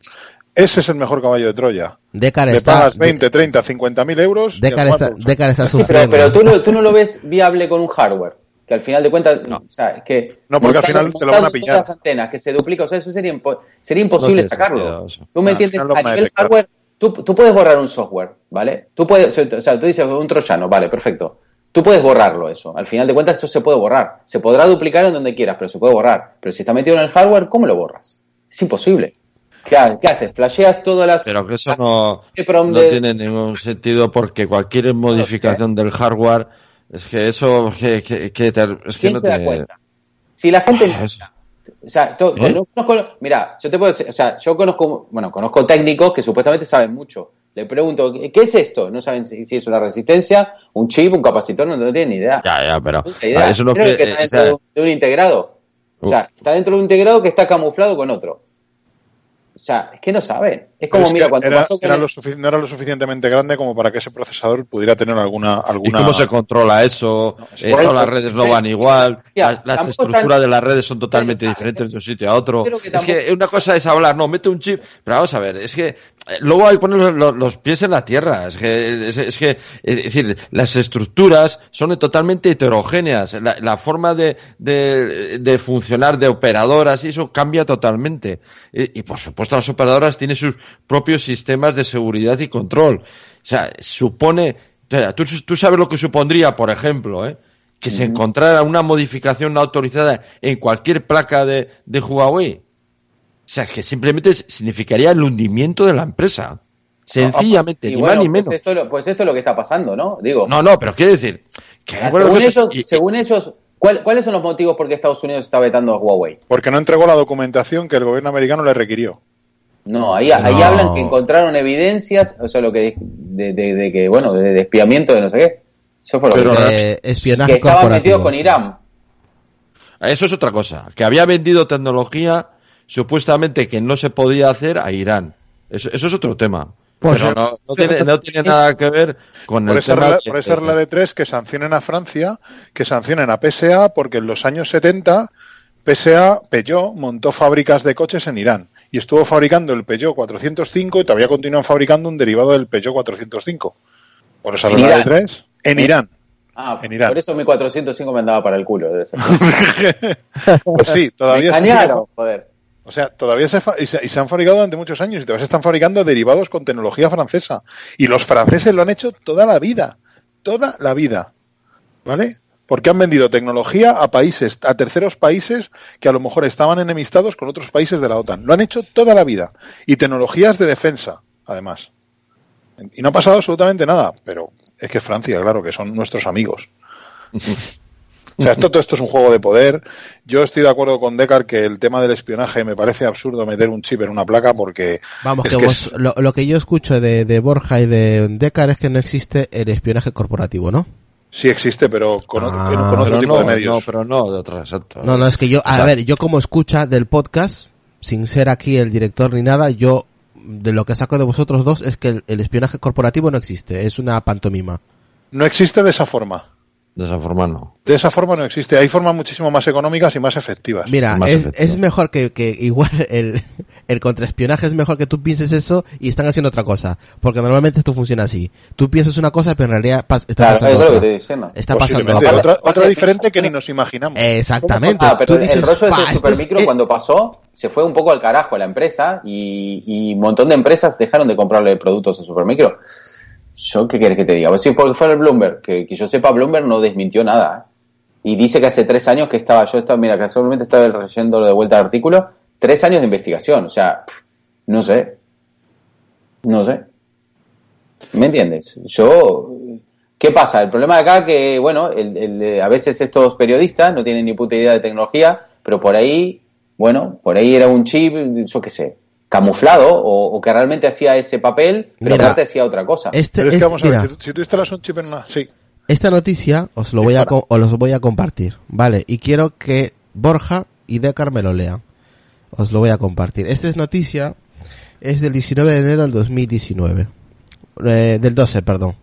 Ese es el mejor caballo de Troya. Decar Le está, pagas 20, 30, 50 mil euros. Decar a está, Decar está Sí, pero, tú, no, tú no lo ves viable con un hardware. Que al final de cuentas, o sea, que. No, porque al final te lo van a montando pillar. las antenas que se duplica, o sea, eso sería, impo- sería imposible No sacarlo. ¿Tú me No, entiendes? A nivel detectar. hardware, tú, tú puedes borrar un software, ¿vale? Tú puedes, o sea, tú dices un troyano, vale, perfecto. Tú puedes borrarlo eso. Al final de cuentas, eso se puede borrar. Se podrá duplicar en donde quieras, pero se puede borrar. Pero si está metido en el hardware, ¿cómo lo borras? Es imposible. ¿Qué, ha- qué haces? ¿Flasheas todas las. Pero que eso no, no de- tiene ningún sentido porque cualquier modificación del hardware, es que eso, que, que, que te- es que ¿Quién no se da te... cuenta? Si la gente. Ah. O sea, to- ¿Eh? no conozco- mira, yo te puedo decir, o sea, yo conozco, bueno, conozco técnicos que supuestamente saben mucho. Le pregunto, ¿qué es esto? No saben si, si es una resistencia, un chip, un capacitor, no, no tienen ni idea. Ya, ya, pero No tienen idea. eso no Creo que- que está eh, dentro o sea, de, un, de un integrado. O sea, está dentro de un integrado que está camuflado con otro. O sea, es que no saben. Es como, es mira, cuando era- pasó con era el- lo no era lo suficientemente grande como para que ese procesador pudiera tener alguna. ¿Y alguna cómo se controla eso? es Eh, todas eso. las redes no van igual, Ya, las, estructuras tan- de las redes son totalmente Pero, diferentes de un sitio a otro. es que una cosa es hablar, no, mete un chip, pero vamos a ver, es que eh, luego hay que poner los, los- los pies en la tierra, es que, es, es que, es decir, las estructuras son totalmente heterogéneas, la, la forma de, de, de funcionar de operadoras y eso cambia totalmente. Y, y, por supuesto las operadoras tienen sus propios sistemas de seguridad y control. O sea, supone, o sea, tú, tú sabes lo que supondría, por ejemplo, ¿eh? que se encontrara una modificación no autorizada en cualquier placa de, de Huawei. O sea, que simplemente significaría el hundimiento de la empresa. Sencillamente, y ni bueno, más ni pues menos. esto, lo- pues esto es lo que está pasando, ¿no? Digo, No, no, pero quiero decir, que Ah, bueno, según, que- ellos, y- según ellos, ¿Cuál- ¿Cuáles son los motivos por qué Estados Unidos está vetando a Huawei? Porque no entregó la documentación que el gobierno americano le requirió. No, ahí, ahí No. hablan que encontraron evidencias, o sea, lo que de, de- de que, bueno, de, de espiamiento de no sé qué. Eso fue lo Pero- que Eh, espionaje que estaban metidos con Irán. Eso es otra cosa. Que había vendido tecnología supuestamente que no se podía hacer a Irán. Eso, eso es otro tema. Pues, Pero no, no tiene, no tiene nada que ver con Por el esa, tema regla, de- por esa regla de tres, que sancionen a Francia, que sancionen a PSA, porque en los años 70 PSA, Peugeot, montó fábricas de coches en Irán y estuvo fabricando el Peugeot 405 y todavía continúan fabricando un derivado del Peugeot 405. Por esa regla de tres, en ¿Eh? Irán. Ah, En Irán. por eso mi 405 me andaba para el culo. Debe ser. Pues sí, me todavía se joder. O sea, todavía se, fa- y se, y se han fabricado durante muchos años y todavía se están fabricando derivados con tecnología francesa. Y los franceses lo han hecho toda la vida. Toda la vida. ¿Vale? Porque han vendido tecnología a países, a terceros países que a lo mejor estaban enemistados con otros países de la OTAN. Lo han hecho toda la vida. Y tecnologías de defensa, además. Y no ha pasado absolutamente nada. Pero es que es Francia, claro, que son nuestros amigos. O sea, esto, todo esto es un juego de poder. Yo estoy de acuerdo con Decar que el tema del espionaje me parece absurdo meter un chip en una placa porque Vamos, es que, que vos, es- lo, lo que yo escucho de, de Borja y de Decar es que no existe el espionaje corporativo, ¿no? Sí existe, pero con, otro- Ah, con otro pero tipo no, de medios. no, pero no de otra, exacto. No, no, es que yo, a ver, yo como escucha del podcast, sin ser aquí el director ni nada, yo de lo que saco de vosotros dos es que el, el espionaje corporativo no existe, es una pantomima. No existe de esa forma. De esa forma no. De esa forma no existe. Hay formas muchísimo más económicas y más efectivas. Mira, Más es, es mejor que, que igual el, el contraespionaje es mejor que tú pienses eso y están haciendo otra cosa. Porque normalmente esto funciona así. Tú piensas una cosa, pero en realidad pas- está Claro, pasando que otra. estoy diciendo. Está pasando otra. Otra, diferente que ni nos imaginamos. Exactamente. Ah, pero Tú dices, el rollo de "Pa, ese esto es- supermicro cuando pasó se fue un poco al carajo a la empresa y, y un montón de empresas dejaron de comprarle productos a supermicro. ¿Yo qué quieres que te diga? Pues porque fue el Bloomberg, que, que yo sepa, Bloomberg no desmintió nada. ¿eh? Y dice que hace tres años que estaba, yo estaba, mira, casualmente estaba leyendo de vuelta el artículo, tres años de investigación, o sea, no sé, no sé. ¿Me entiendes? Yo, ¿qué pasa? El problema de acá que, bueno, el, el, eh, a veces estos periodistas no tienen ni puta idea de tecnología, pero por ahí, bueno, por ahí era un chip, yo qué sé, camuflado o, o que realmente hacía ese papel, pero Mira, aparte hacía otra cosa. Este, Pero es que vamos a ver, mira, si tú- si tú instalas un chip en una... Sí. esta noticia os lo voy a os los voy a compartir, ¿vale? Y quiero que Borja y Decar me lo lean. Os lo voy a compartir. Esta es noticia, es del 19 de enero del 2019. Eh, del 12, perdón.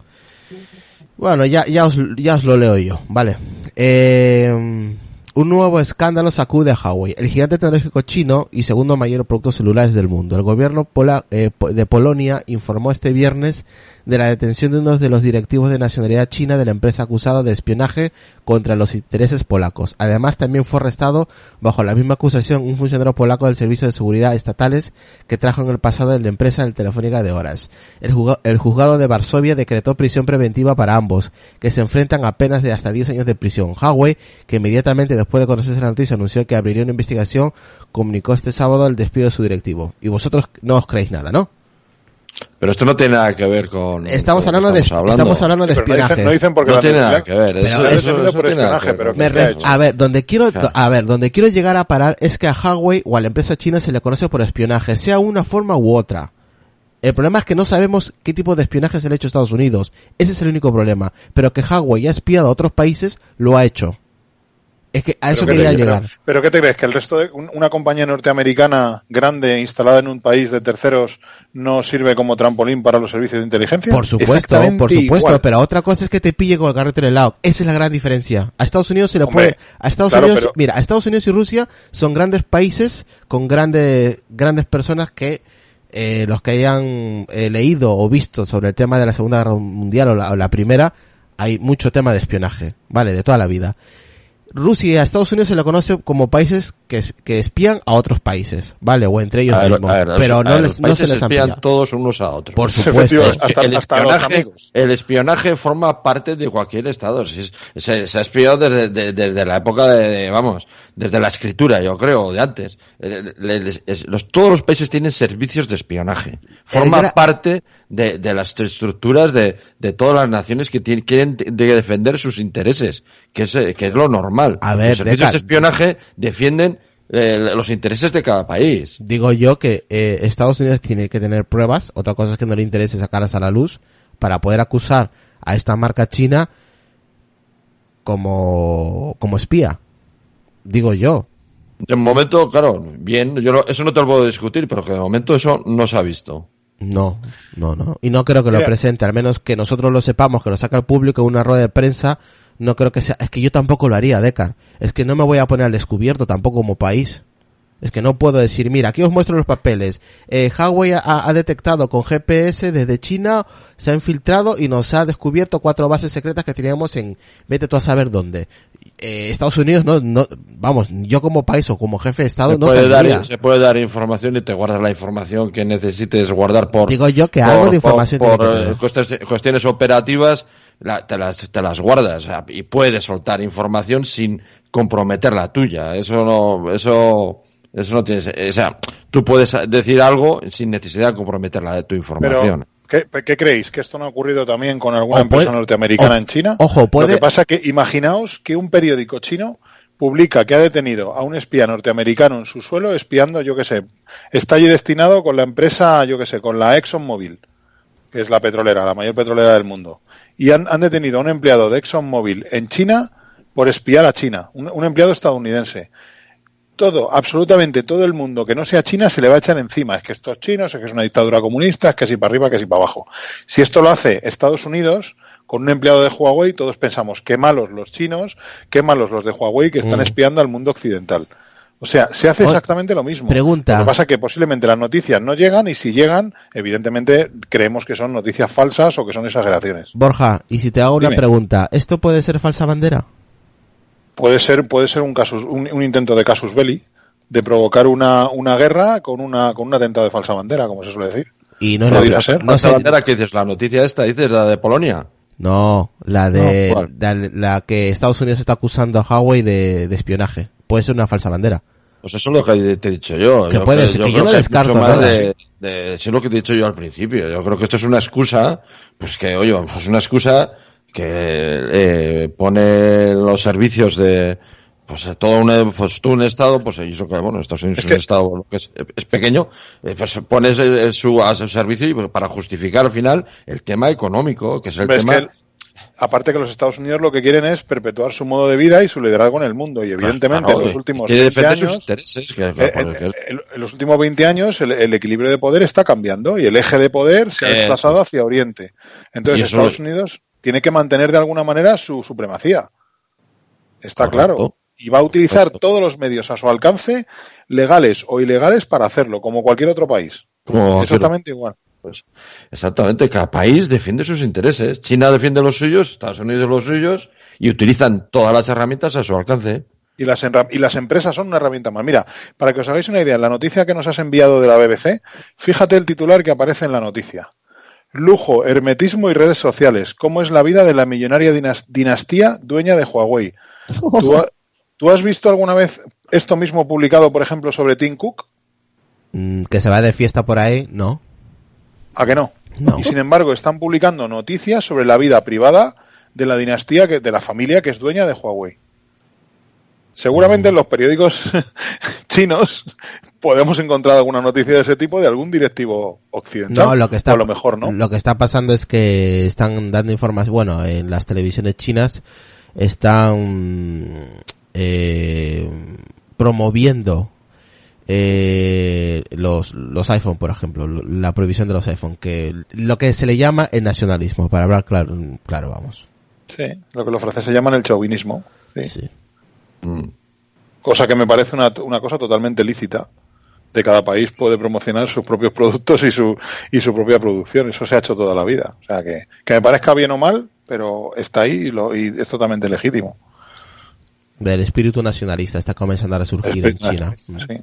Bueno, ya, ya, os, ya os lo leo yo, ¿vale? Eh, un nuevo escándalo sacude a Huawei, el gigante tecnológico chino y segundo mayor producto celulares del mundo. El gobierno pola- eh, de Polonia informó este viernes de la detención de uno de los directivos de nacionalidad china de la empresa acusada de espionaje contra los intereses polacos. Además, también fue arrestado bajo la misma acusación un funcionario polaco del Servicio de Seguridad Estatales que trajo en el pasado en la empresa de telefónica de horas. El, el juzgado de Varsovia decretó prisión preventiva para ambos, que se enfrentan a penas de hasta 10 años de prisión. Huawei, que inmediatamente después de conocerse la noticia anunció que abriría una investigación, comunicó este sábado el despido de su directivo. Y vosotros no os creéis nada, ¿no? Pero esto no tiene nada que ver con. Estamos con hablando de, estamos estamos hablando de Sí, no espionaje. dicen, no dicen porque No tiene nada que ver. Eso, eso, eso por espionaje, pero Me a ver, donde quiero, a ver, donde quiero llegar a parar es que a Huawei o a la empresa china se le conoce por espionaje, sea una forma u otra. El problema es que no sabemos qué tipo de espionaje se le ha hecho a Estados Unidos. Ese es el único problema. Pero que Huawei ha espiado a otros países, lo ha hecho. Es que a eso ¿Pero qué quería llegar. Pero, pero ¿qué te crees? ¿Que el resto de un- una compañía norteamericana grande instalada en un país de terceros no sirve como trampolín para los servicios de inteligencia? Por supuesto, por supuesto, igual. pero otra cosa es que te pille con el carrete helado. Esa es la gran diferencia. A Estados Unidos se le Hombre, puede, a Estados claro, Unidos, pero- mira, a Estados Unidos y Rusia son grandes países con grandes, grandes personas que eh, los que hayan eh, leído o visto sobre el tema de la Segunda Guerra Mundial o la, o la Primera, hay mucho tema de espionaje, vale, de toda la vida. Rusia y Estados Unidos se le conoce como países que, es- que espían a otros países, ¿vale? O entre ellos A mismos. a ver, pero a no, les, los no se les espían pillado. todos unos a otros. Por supuesto. Hasta, el, espionaje, amigos. el espionaje forma parte de cualquier estado. Se, se ha espiado desde, de- desde la época de, de, vamos, desde la escritura, yo creo, o de antes. Eh, le- les- es- los, todos los países tienen servicios de espionaje. Forma parte de, de las estructuras de, de todas las naciones que tienen- quieren de- defender sus intereses, que es, eh, que es lo normal. A ver, los servicios Deca- de espionaje defienden eh, los intereses de cada país. Digo yo que eh, Estados Unidos tiene que tener pruebas, otra cosa es que no le interese sacarlas a la luz, para poder acusar a esta marca china como, como espía. Digo yo. De momento, claro, bien, yo no- eso no te lo puedo discutir, pero que de momento eso no se ha visto. No, no, no. Y no creo que lo presente, al menos que nosotros lo sepamos, que lo saca el público en una rueda de prensa, no creo que sea, es que yo tampoco lo haría, Decar. Es que no me voy a poner al descubierto tampoco como país. Es que no puedo decir, mira, aquí os muestro los papeles. Eh, Huawei ha, ha detectado con GPS desde China, se ha infiltrado y nos ha descubierto cuatro bases secretas que teníamos en, vete tú a saber dónde. Eh, Estados Unidos no, no, vamos, yo como país o como jefe de Estado Se no puede, dar, se puede dar información y te guardas la información que necesites guardar por... Digo yo que por- algo de por- información por, eh, tener. cuestiones, cuestiones operativas la- te, las, te las guardas sea, y puedes soltar información sin comprometer la tuya. Eso no, eso, eso no tienes, o sea, tú puedes decir algo sin necesidad de comprometer la de tu información. Pero, ¿qué, qué creéis? ¿Que esto no ha ocurrido también con alguna O puede- empresa norteamericana o- en China? ojo, puede- Lo que pasa que imaginaos que un periódico chino publica que ha detenido a un espía norteamericano en su suelo espiando, yo qué sé, está allí destinado con la empresa, yo qué sé, con la ExxonMobil, que es la petrolera, la mayor petrolera del mundo. Y han, han detenido a un empleado de ExxonMobil en China por espiar a China, un, un empleado estadounidense todo, absolutamente todo el mundo que no sea China se le va a echar encima. Es que esto es chino, es que es una dictadura comunista, es que si para arriba, que si para abajo. Si esto lo hace Estados Unidos, con un empleado de Huawei, todos pensamos, qué malos los chinos, qué malos los de Huawei que están Mm. espiando al mundo occidental. O sea, se hace exactamente lo mismo. pregunta. Lo que pasa es que posiblemente las noticias no llegan y si llegan, evidentemente creemos que son noticias falsas o que son exageraciones. Borja, y si te hago una Dime. pregunta, ¿esto puede ser falsa bandera? Puede ser, puede ser un, casus, un, un intento de casus belli, de provocar una, una guerra con, una, con un atentado de falsa bandera, como se suele decir. Y no, Podría ser. no, ¿Esa sé- bandera que dices? ¿La noticia esta? ¿Dices la de Polonia? no, la de la, la que Estados Unidos está acusando a Huawei de, de espionaje. Puede ser una falsa bandera. Pues eso es lo que te he dicho yo. Que puede ser, que yo creo no es descarto mucho más nada. de, es lo que te he dicho yo al principio. Yo creo que esto es una excusa, pues que, oye, pues una excusa que eh, pone los servicios de, pues eh, todo un, pues tú un estado, pues y eso que, bueno, Estados Unidos Es es, que- un estado lo que es, es pequeño, eh, pues pones eh, su, a su servicio y para justificar al final el tema económico, que es el es tema... que aparte que los Estados Unidos lo que quieren es perpetuar su modo de vida y su liderazgo en el mundo. Y evidentemente Claro, en los últimos quiere 20 defender sus años, en, que- en- en los últimos 20 años el, el equilibrio de poder está cambiando y el eje de poder se ha Eso. desplazado hacia Oriente. Entonces Estados es- Unidos tiene que mantener de alguna manera su supremacía. Está Correcto. claro. Y va a utilizar todos los medios a su alcance, legales o ilegales, para hacerlo, como cualquier otro país. como Exactamente igual. Pues, exactamente, cada país defiende sus intereses. China defiende los suyos, Estados Unidos los suyos, y utilizan todas las herramientas a su alcance. Y las, enra- y las empresas son una herramienta más. Mira, para que os hagáis una idea, en la noticia que nos has enviado de la BBC, fíjate el titular que aparece en la noticia. Lujo, hermetismo y redes sociales. ¿Cómo es la vida de la millonaria dinas- dinastía dueña de Huawei? ¿Tú, ha- tú has visto alguna vez esto mismo publicado, por ejemplo, sobre Tim Cook? Mm, que se va de fiesta por ahí, no. ¿A que no? No. Y sin embargo, están publicando noticias sobre la vida privada de la dinastía, que, de la familia que es dueña de Huawei. Seguramente en los periódicos chinos podemos encontrar alguna noticia de ese tipo de algún directivo occidental. No, lo que está O a lo mejor no. Lo que está pasando es que están dando información, bueno, en las televisiones chinas están eh, promoviendo eh, los los iPhone, por ejemplo, la prohibición de los iPhone, que lo que se le llama el nacionalismo, para hablar claro, claro, vamos. Sí, lo que los franceses llaman el chauvinismo. sí. Sí. Mm. Cosa que me parece una, una cosa totalmente lícita. De cada país puede promocionar sus propios productos y su, y su propia producción. Eso se ha hecho toda la vida. O sea, que, que me parezca bien o mal, pero está ahí y, lo, y es totalmente legítimo. Del espíritu nacionalista está comenzando a resurgir en China. Sí.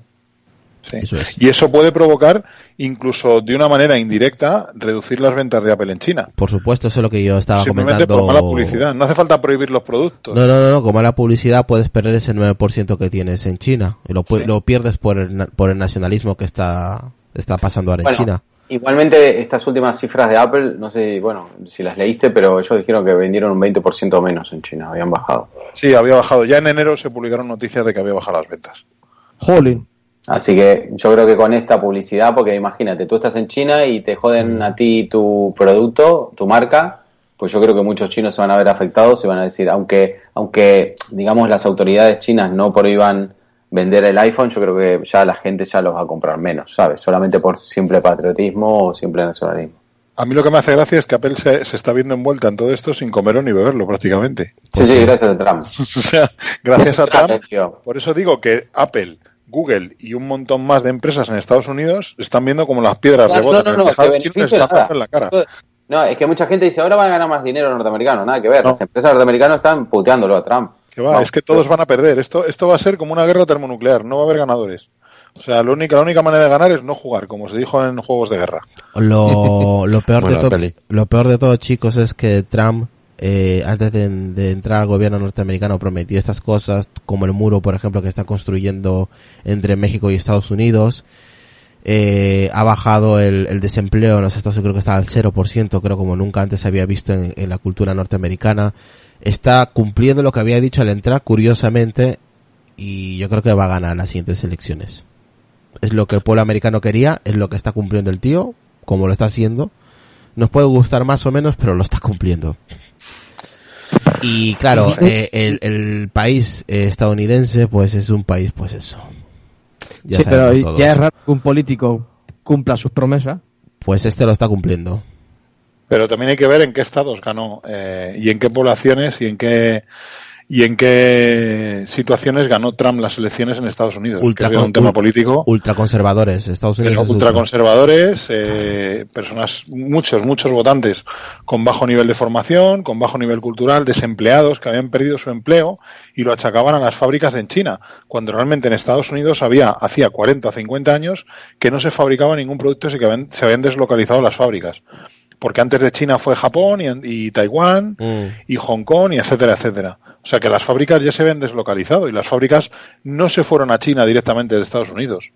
Sí. Eso es. Y eso puede provocar, incluso de una manera indirecta, reducir las ventas de Apple en China. Por supuesto, eso es lo que yo estaba Simplemente comentando. por mala publicidad. No hace falta prohibir los productos. No, no, no, no, como la publicidad puedes perder ese 9% que tienes en China. Y lo, Sí. lo pierdes por el, na- por el nacionalismo que está, está pasando ahora en China. Igualmente, estas últimas cifras de Apple, no sé, bueno, si las leíste, pero ellos dijeron que vendieron un 20% menos en China, habían bajado. Sí, había bajado. Ya en enero se publicaron noticias de que había bajado las ventas. Jolín. Así que yo creo que con esta publicidad, porque imagínate, tú estás en China y te joden a ti tu producto, tu marca, pues yo creo que muchos chinos se van a ver afectados y van a decir, aunque, aunque digamos las autoridades chinas no prohíban vender el iPhone, yo creo que ya la gente ya los va a comprar menos, ¿sabes? Solamente por simple patriotismo o simple nacionalismo. A mí lo que me hace gracia es que Apple se, se está viendo envuelta en todo esto sin comerlo ni beberlo prácticamente. Sí, sí, gracias a Trump. o sea, gracias a Trump. Por eso digo que Apple, Google y un montón más de empresas en Estados Unidos están viendo como las piedras Claro, rebotan. no, no, no, que está nada. en la cara. No, es que mucha gente dice, ahora van a ganar más dinero los norteamericanos, nada que ver. No. Las empresas norteamericanas están puteándolo a Trump. Que va, No. es que todos van a perder. Esto, esto va a ser como una guerra termonuclear, no va a haber ganadores. O sea, la única, la única manera de ganar es no jugar, como se dijo en juegos de guerra. Lo, lo peor de todo, lo peor de todo, chicos, es que Trump, eh, antes de, entrar al gobierno norteamericano, prometió estas cosas, como el muro, por ejemplo, que está construyendo entre México y Estados Unidos. Eh, ha bajado el, el desempleo en los Estados Unidos, creo que está al 0%, creo como nunca antes se había visto en, en la cultura norteamericana. Está cumpliendo lo que había dicho al entrar, curiosamente, y yo creo que va a ganar las siguientes elecciones. Es lo que el pueblo americano quería, es lo que está cumpliendo el tío, como lo está haciendo. Nos puede gustar más o menos, pero lo está cumpliendo. Y claro, eh, el, el país eh, estadounidense, pues es un país, pues eso. Ya sí, pero ya es raro que un político cumpla sus promesas. Pues este lo está cumpliendo. Pero también hay que ver en qué estados ganó eh, y en qué poblaciones y en qué y en qué situaciones ganó Trump las elecciones en Estados Unidos. Ultra- que es un tema ul- político. Ultraconservadores. Estados Unidos Pero es ultraconservadores, eh, personas, muchos, muchos votantes con bajo nivel de formación, con bajo nivel cultural, desempleados que habían perdido su empleo y lo achacaban a las fábricas en China, cuando realmente en Estados Unidos había, hacía 40 o 50 años, que no se fabricaba ningún producto y que habían- se habían deslocalizado las fábricas. Porque antes de China fue Japón y, y Taiwán Mm. y Hong Kong y etcétera, etcétera. O sea que las fábricas ya se habían deslocalizado y las fábricas no se fueron a China directamente de Estados Unidos.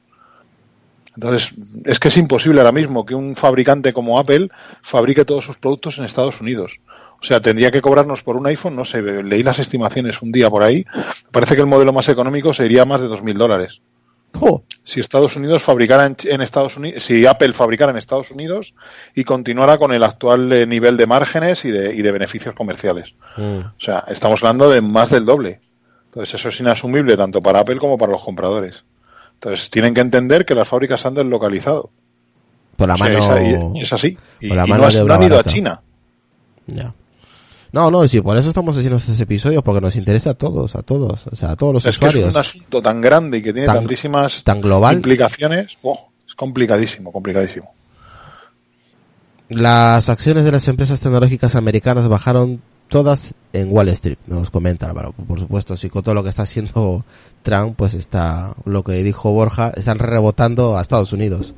Entonces, es que es imposible ahora mismo que un fabricante como Apple fabrique todos sus productos en Estados Unidos. O sea, tendría que cobrarnos por un iPhone, no sé, leí las estimaciones un día por ahí, parece que el modelo más económico sería más de 2.000 dólares. Si Estados Unidos fabricara en, en Estados Unidos, si Apple fabricara en Estados Unidos y continuara con el actual eh, nivel de márgenes y de, y de beneficios comerciales. Mm. O sea, estamos hablando de más del doble. Entonces eso es inasumible tanto para Apple como para los compradores. Entonces tienen que entender que las fábricas han deslocalizado. Por la O sea, mano. es, así. Y, por la y mano no, has- no han ido a. China. Ya. No, no, sí, por eso estamos haciendo estos episodios, porque nos interesa a todos, a todos, o sea, a todos los Es que es usuarios. un asunto tan grande y que tiene Tan- tantísimas tan global. implicaciones. ¡buah! es complicadísimo, complicadísimo. Las acciones de las empresas tecnológicas americanas bajaron todas en Wall Street, nos comenta Álvaro. Por supuesto, si con todo lo que está haciendo Trump, pues está, lo que dijo Borja, están rebotando a Estados Unidos.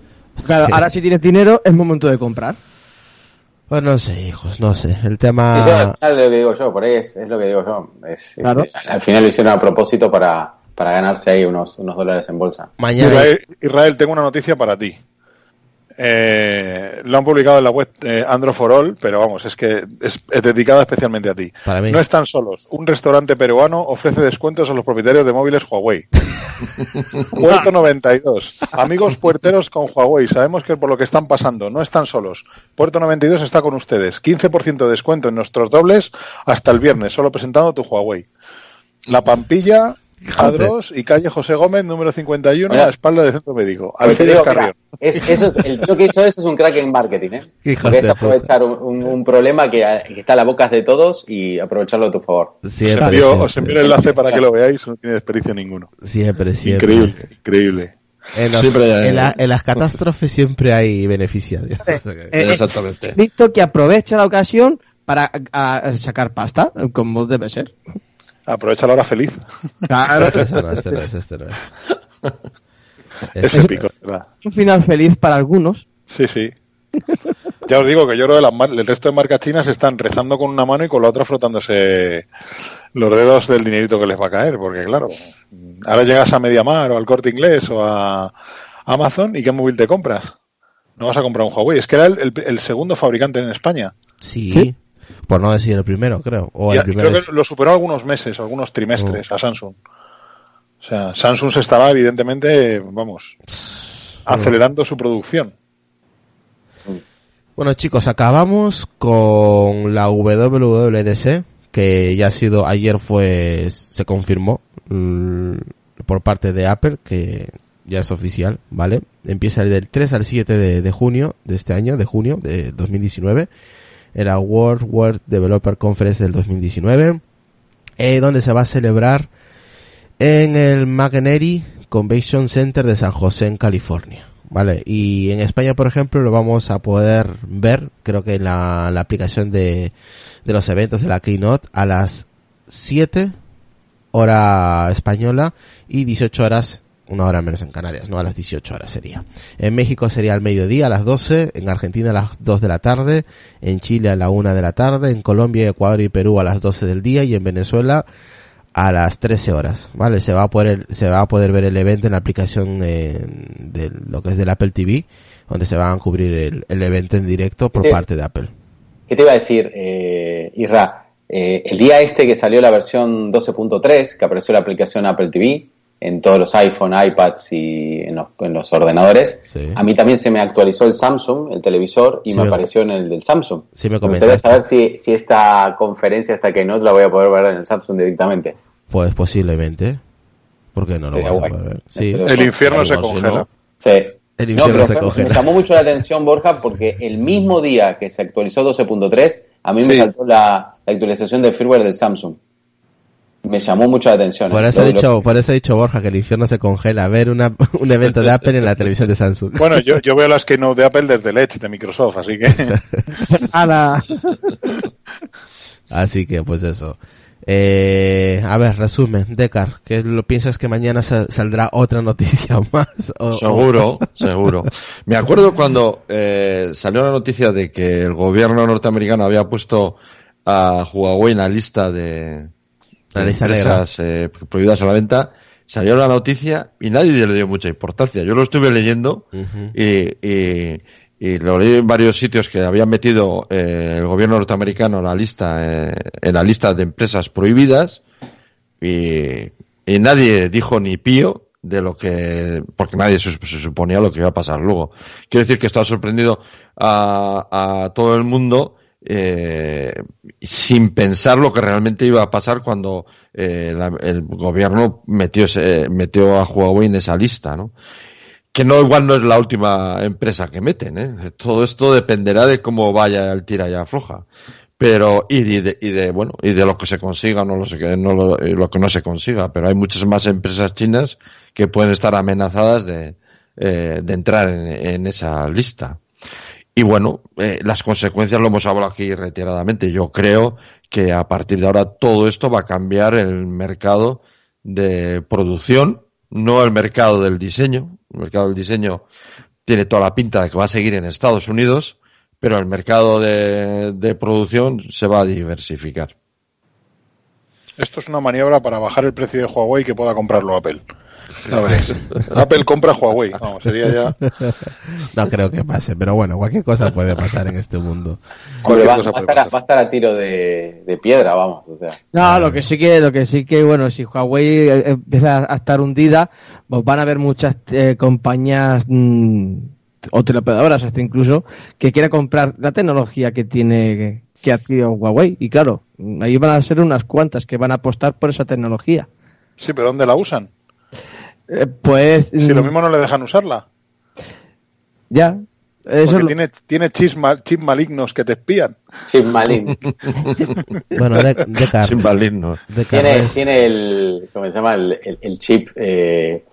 claro, ahora si tienes dinero es momento de comprar. Pues no sé, hijos, no sé. El Eso tema... al final es lo que digo yo, por ahí es, es lo que digo yo. Es, Claro. es- al final lo hicieron a propósito para, para ganarse ahí unos, unos dólares en bolsa. Mañana... Israel, Israel, tengo una noticia para ti. Eh, lo han publicado en la web eh, Android for All, pero vamos, es que es, es dedicada especialmente a ti. Para mí. No están solos. Un restaurante peruano ofrece descuentos a los propietarios de móviles Huawei. Puerto 92. Amigos puerteros con Huawei, sabemos que por lo que están pasando no están solos. Puerto 92 está con ustedes. 15% de descuento en nuestros dobles hasta el viernes, solo presentando tu Huawei. La Pampilla, Adros y calle José Gómez, número 51, Mira. a espalda del centro médico. Te Alfredo digo, Carrión. mira, es, eso, es- el tío que hizo eso es un crack en marketing, ¿eh? Porque es aprovechar un, un- un problema que, que está a las bocas de todos y aprovecharlo a tu favor. Os Siempre, envío, siempre. os envío el enlace para que lo veáis, no tiene desperdicio ninguno. Siempre, siempre. Increíble, increíble. En, los- Siempre- en la- en las catástrofes siempre hay beneficios. Eh, eh, Exactamente. Visto que aprovecha la ocasión para a- a sacar pasta, como debe ser. Aprovecha la hora feliz. Claro. Este no, este no es, este no es. Es Este- épico, ¿verdad? Un final feliz para algunos. Sí, sí. Ya os digo que yo creo que las el resto de marcas chinas están rezando con una mano y con la otra frotándose los dedos del dinerito que les va a caer, porque claro, ahora llegas a Mediamar o al Corte Inglés o a Amazon y ¿qué móvil te compras? No vas a comprar un Huawei, es que era el, el- el segundo fabricante en España. Sí, ¿Sí? Por no decir el primero, creo. O el a- y primero creo que lo superó algunos meses, algunos trimestres a Samsung. O sea, Samsung se estaba evidentemente, vamos, acelerando su producción. Bueno chicos, acabamos con la WWDC, que ya ha sido, ayer fue, se confirmó mm, por parte de Apple, que ya es oficial, ¿vale? Empieza del 3 al 7 de, de junio de este año, de junio de 2019. Era World World Developer Conference del 2019, eh, donde se va a celebrar en el McEnery Convention Center de San José, en California. Vale, y en España, por ejemplo, lo vamos a poder ver, creo que en la, la aplicación de, de los eventos de la Keynote, a las 7 hora española y 18 horas, una hora menos en Canarias, no a las 18 horas sería. En México sería al mediodía a las 12, en Argentina a las 2 de la tarde, en Chile a la 1 de la tarde, en Colombia, Ecuador y Perú a las 12 del día y en Venezuela a las 13 horas, ¿vale? Se va a poder, se va a poder ver el evento en la aplicación eh, de lo que es del Apple TV, donde se van a cubrir el, el evento en directo por parte de Apple. ¿Qué te iba a decir, eh, Isra? Eh, el día este que salió la versión 12.3, que apareció la aplicación Apple TV en todos los iPhone, iPads y en los, en los ordenadores, Sí. a mí también se me actualizó el Samsung, el televisor, y Sí, me me- apareció en el del Samsung. Sí me Me gustaría saber si, si esta conferencia, esta que no, la voy a poder ver en el Samsung directamente. Pues posiblemente. ¿Por qué no lo Sería vas a poder ver? El infierno se congela. no. Sí. El No, infierno pero se congela. me llamó mucho la atención, Borja, porque el mismo día que se actualizó 12.3, a mí me saltó la, la actualización del firmware del Samsung. Me llamó mucho la atención. Por ¿eh? eso, lo- dicho, por eso ha dicho Borja que el infierno se congela. Ver una, un evento de Apple en la televisión de Samsung. Bueno, yo, yo veo las Keynote de Apple desde el Edge de Microsoft, así que A la... Así que, pues eso. Eh, a ver, resumen, Decar, ¿qué lo piensas que mañana sa- saldrá otra noticia más? O- o- Seguro, seguro. Me acuerdo cuando eh, salió la noticia de que el gobierno norteamericano había puesto a Huawei en la lista de, Lista empresas eh, prohibidas a la venta. Salió la noticia y nadie le dio mucha importancia. Yo lo estuve leyendo y, y, y lo leí en varios sitios que habían metido eh, el gobierno norteamericano en la lista eh, en la lista de empresas prohibidas y, y nadie dijo ni pío de lo que porque nadie se, se suponía lo que iba a pasar luego quiero decir que esto ha sorprendido a, a todo el mundo eh, sin pensar lo que realmente iba a pasar cuando eh, el gobierno metió metió a Huawei en esa lista no que no igual no es la última empresa que meten, ¿eh? Todo esto dependerá de cómo vaya el tira y afloja. Pero, y de, y de, bueno, y de lo que se consiga, no lo no lo, y lo que no se consiga. Pero hay muchas más empresas chinas que pueden estar amenazadas de, eh, entrar en, en esa lista. Y bueno, eh, las consecuencias lo hemos hablado aquí reiteradamente. Yo creo que a partir de ahora todo esto va a cambiar el mercado de producción, no el mercado del diseño. El mercado del diseño tiene toda la pinta de que va a seguir en Estados Unidos, pero el mercado de, de producción se va a diversificar. esto es una maniobra para bajar el precio de Huawei que pueda comprarlo Apple. Apple compra Huawei. Vamos, sería ya No creo que pase, pero bueno, cualquier cosa puede pasar en este mundo. cualquier va, cosa va a estar, a- pasar. va a estar a tiro de, de piedra, vamos. O sea, No, lo que sí que, lo que sí que, bueno, si Huawei eh, empieza a estar hundida, pues van a haber muchas eh, compañías mm, o teleoperadoras hasta incluso que quieran comprar la tecnología que tiene que adquirió Huawei y claro, ahí van a ser unas cuantas que van a apostar por esa tecnología. Sí, pero ¿dónde la usan? Eh, pues Si lo mm, mismo no le dejan usarla. ya, eso Porque lo- tiene, tiene chips, ma- chips malignos que te espían. Chip Malin. Bueno, De- Sin malignos. Tiene, es- tiene el, ¿cómo se llama? El, el- el chip, eh,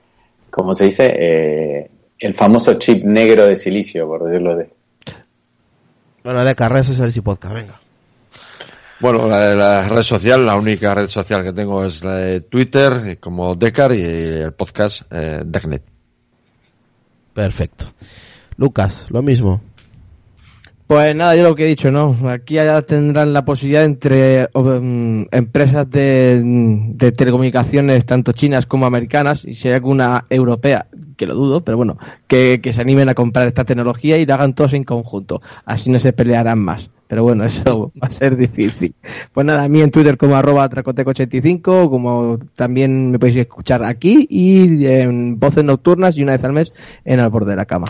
¿cómo se dice? Eh, el famoso chip negro de silicio, por decirlo de. Bueno, Decar, redes sociales y podcast, venga. Bueno, la, la red social, la única red social que tengo es la de Twitter, eh, como Decar, y el podcast eh, Decnet. Perfecto. Lucas, lo mismo. Pues nada, yo lo que he dicho, ¿no? Aquí ya tendrán la posibilidad entre um, empresas de, de telecomunicaciones, tanto chinas como americanas, y si hay alguna europea, que lo dudo, pero bueno, que, que se animen a comprar esta tecnología y la hagan todos en conjunto. Así no se pelearán más. Pero bueno, eso va a ser difícil. Pues nada, a mí en Twitter como arroba tracoteco85, como también me podéis escuchar aquí y en voces nocturnas y una vez al mes en Al Borde de la Cama.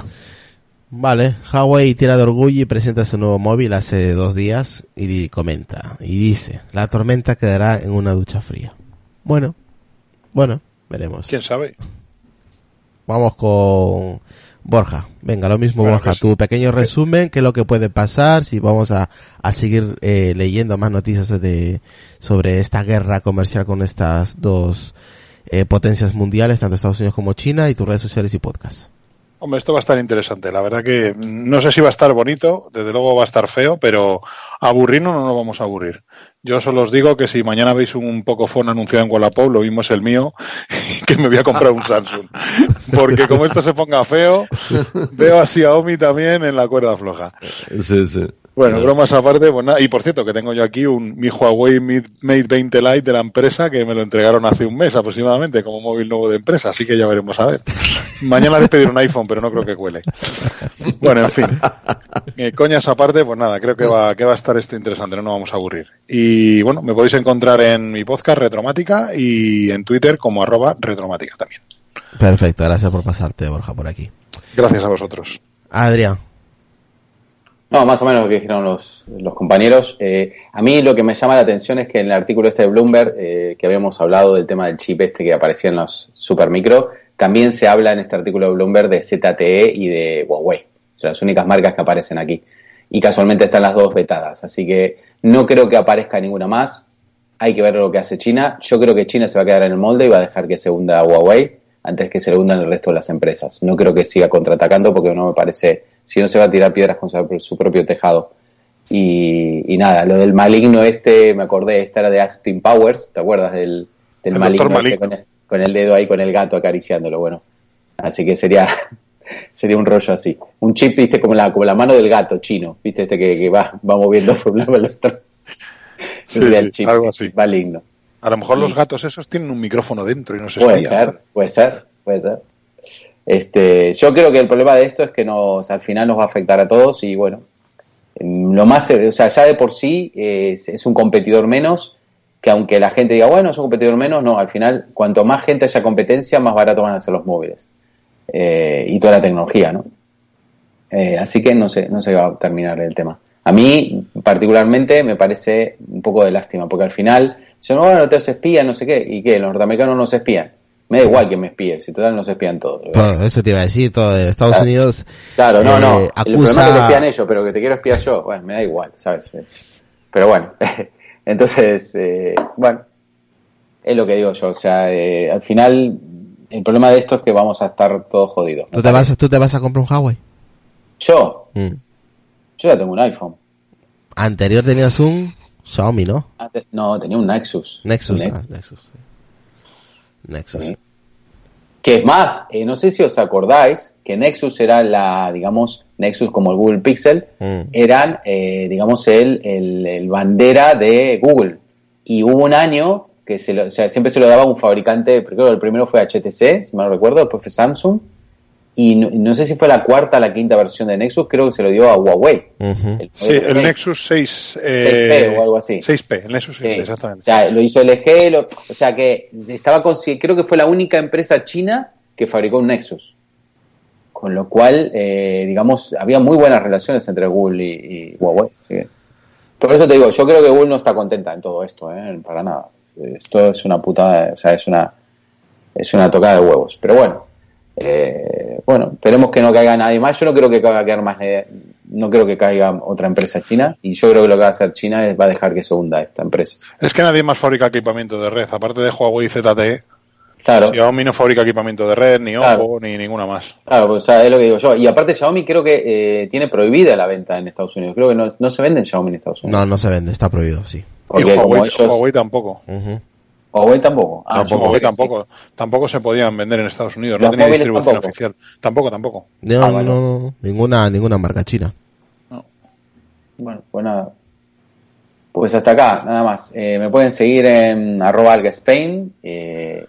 Vale, Huawei tira de orgullo y presenta su nuevo móvil hace dos días y comenta y dice, la tormenta quedará en una ducha fría. Bueno, bueno, veremos. ¿Quién sabe? Vamos con Borja. Venga, lo mismo Borja, tu pequeño resumen, qué es lo que puede pasar, si vamos a, a seguir eh, leyendo más noticias de, sobre esta guerra comercial con estas dos eh, potencias mundiales, tanto Estados Unidos como China, y tus redes sociales y podcast. Hombre, esto va a estar interesante. La verdad que mm, no sé si va a estar bonito, desde luego va a estar feo, pero aburrirnos no nos vamos a aburrir. Yo solo os digo que si mañana veis un Pocophone anunciado en Wallapop, lo mismo es el mío, que me voy a comprar un Samsung. Porque como esto se ponga feo, veo a Xiaomi también en la cuerda floja. Sí, sí. Bueno, bromas aparte, pues nada. Y por cierto, que tengo yo aquí un, mi Huawei Mate Mate 20 Lite de la empresa que me lo entregaron hace un mes aproximadamente como móvil nuevo de empresa, así que ya veremos a ver. Mañana les pediré un iPhone, pero no creo que cuele. Bueno, en fin. Eh, coñas aparte, pues nada, creo que va, que va a estar esto interesante, no nos vamos a aburrir. Y bueno, me podéis encontrar en mi podcast Retromática y en Twitter como arroba Retromática también. Perfecto, gracias por pasarte Borja por aquí. Gracias a vosotros. Adrián, No, más o menos lo que dijeron los, los compañeros. Eh, a mí lo que me llama la atención es que en el artículo este de Bloomberg, eh, que habíamos hablado del tema del chip este que aparecía en los supermicro, también se habla en este artículo de Bloomberg de ZTE y de Huawei. Son las únicas marcas que aparecen aquí. Y casualmente están las dos vetadas. Así que no creo que aparezca ninguna más. Hay que ver lo que hace China. Yo creo que China se va a quedar en el molde y va a dejar que se hunda Huawei antes que se le hundan el resto de las empresas. No creo que siga contraatacando porque no me parece, si no se va a tirar piedras con su, propio tejado. Y, y nada, lo del maligno este, me acordé, esta era de Austin Powers, ¿te acuerdas del, del El maligno, este maligno. con, el, con el dedo ahí con el gato acariciándolo? Bueno, así que sería sería un rollo así. Un chip, viste, como la, como la mano del gato chino, viste, este que, que va, va moviendo por un lado al otro. Sí, Sería sí, el chip, algo así. maligno. A lo mejor los gatos esos tienen un micrófono dentro y no se Puede espían. ser, puede ser, puede ser. Este, yo creo que el problema de esto es que nos, al final nos va a afectar a todos y bueno, lo más, o sea, ya de por sí eh, es, es un competidor menos, que aunque la gente diga, bueno, es un competidor menos, no, al final, cuanto más gente haya competencia, más barato van a ser los móviles eh, y toda la tecnología, ¿no? Eh, así que no sé, no se va a terminar el tema. A mí, particularmente, me parece un poco de lástima, porque al final, si no, bueno, te espían, no sé qué, y qué, los norteamericanos no se espían. Me da igual que me espíe, si total no se espían todos. todo eso te iba a decir, todo de Estados Claro. Unidos Claro, no, eh, no. El problema es que te acusa espían ellos, pero que te quiero espiar yo, bueno, me da igual, ¿sabes? Pero bueno, entonces, eh, bueno, es lo que digo yo. O sea, eh, al final, el problema de esto es que vamos a estar todos jodidos. ¿Tú te, vas, ¿Tú te vas a comprar un Huawei? Yo, Mm. yo ya tengo un iPhone. Anterior tenías un Xiaomi, ¿no? Antes- no, tenía un Nexus. Nexus. Un ah, Nexus. sí. Nexus. Sí. Que es más, eh, no sé si os acordáis que Nexus era la, digamos, Nexus como el Google Pixel, Mm. eran, eh, digamos, el, el, el bandera de Google. Y hubo un año que se lo, o sea, siempre se lo daba un fabricante, creo que el primero fue HTC, si mal no recuerdo, después fue Samsung, y no, no sé si fue la cuarta o la quinta versión de Nexus, creo que se lo dio a Huawei. El Sí, el 6. Nexus 6. 6P o algo así. 6P, el Nexus 6P, Sí. exactamente. O sea, lo hizo LG, lo- o sea que estaba consi- creo que fue la única empresa china que fabricó un Nexus. Con lo cual, eh, digamos, había muy buenas relaciones entre Google y, y Huawei. así que- por eso te digo, yo creo que Google no está contenta en todo esto, ¿eh? para nada. Esto es una putada, o sea, es una, es una tocada de huevos. Pero bueno, eh, bueno, esperemos que no caiga nadie más. Yo no creo que vaya a quedar más, eh, no creo que caiga otra empresa china. Y yo creo que lo que va a hacer China es va a dejar que se hunda esta empresa. Es que nadie más fabrica equipamiento de red, aparte de Huawei y ZTE. Claro. Xiaomi no fabrica equipamiento de red, ni Oppo, Claro. ni ninguna más. Claro, pues, o sea, es lo que digo yo. Y aparte Xiaomi creo que eh, tiene prohibida la venta en Estados Unidos. Creo que no, no se vende en Xiaomi en Estados Unidos. No, no se vende, está prohibido, sí. Porque y como Huawei, ellos... Huawei tampoco. Ujú. Huawei tampoco. Ah, Huawei tampoco, tampoco se podían vender en Estados Unidos, no tenía distribución tampoco. oficial. Tampoco, tampoco. No, Ah, vale. no, no, ninguna, ninguna marca china. Bueno, pues nada. Pues hasta acá, nada más. Eh, me pueden seguir en arroba algaspain eh,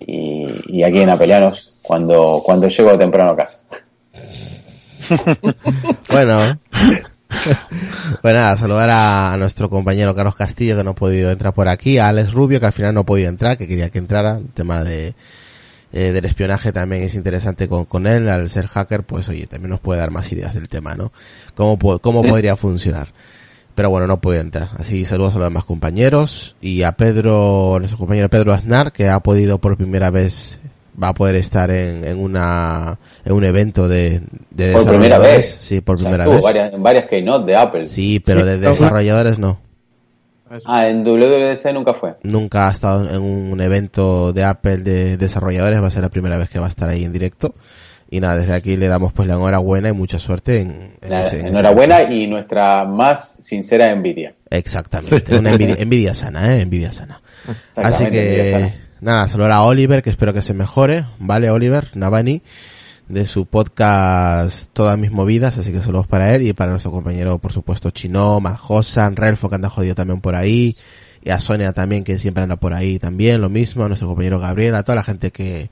y, y aquí en Apelianos cuando, cuando llego temprano a casa. Bueno. Pues nada, saludar a, a nuestro compañero Carlos Castillo que no ha podido entrar por aquí, a Alex Rubio que al final no ha podido entrar, que quería que entrara, el tema de eh, del espionaje también es interesante con, con él, al ser hacker, pues oye, también nos puede dar más ideas del tema, ¿no? Cómo, cómo podría funcionar. Pero bueno, no puede entrar. Así saludos a los demás compañeros y a Pedro, nuestro compañero Pedro Aznar, que ha podido por primera vez, va a poder estar en, en una, en un evento de, de Por primera desarrolladores. vez. Sí, por O sea, primera vez. Varias, en varias keynote de Apple. Sí, pero de desarrolladores no. Ah, en WWDC nunca fue. Nunca ha estado en un evento de Apple de desarrolladores, va a ser la primera vez que va a estar ahí en directo. Y nada, desde aquí le damos pues la enhorabuena y mucha suerte en, en Nada, ese- en ese enhorabuena y nuestra más sincera envidia. Exactamente, una envidia, envidia sana, ¿eh? Envidia sana. Así que, sana. Nada, saludar a Oliver, que espero que se mejore, ¿vale? Oliver Navani, de su podcast Todas mis movidas, así que saludos para él y para nuestro compañero, por supuesto, Chino, Majosan, Relfo, que anda jodido también por ahí, y a Sonia también, que siempre anda por ahí también, lo mismo, a nuestro compañero Gabriel, a toda la gente que,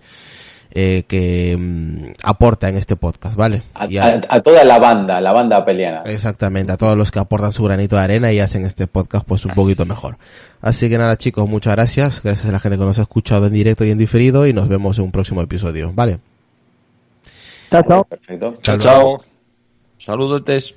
eh, que mm, aporta en este podcast, ¿vale? A, Y a- a toda la banda, la banda apeliana. Exactamente, a todos los que aportan su granito de arena y hacen este podcast pues un poquito mejor. Así que nada chicos, muchas gracias, gracias a la gente que nos ha escuchado en directo y en diferido y nos vemos en un próximo episodio, ¿vale? Chao, chao. Perfecto. Chao, chao. Saludos.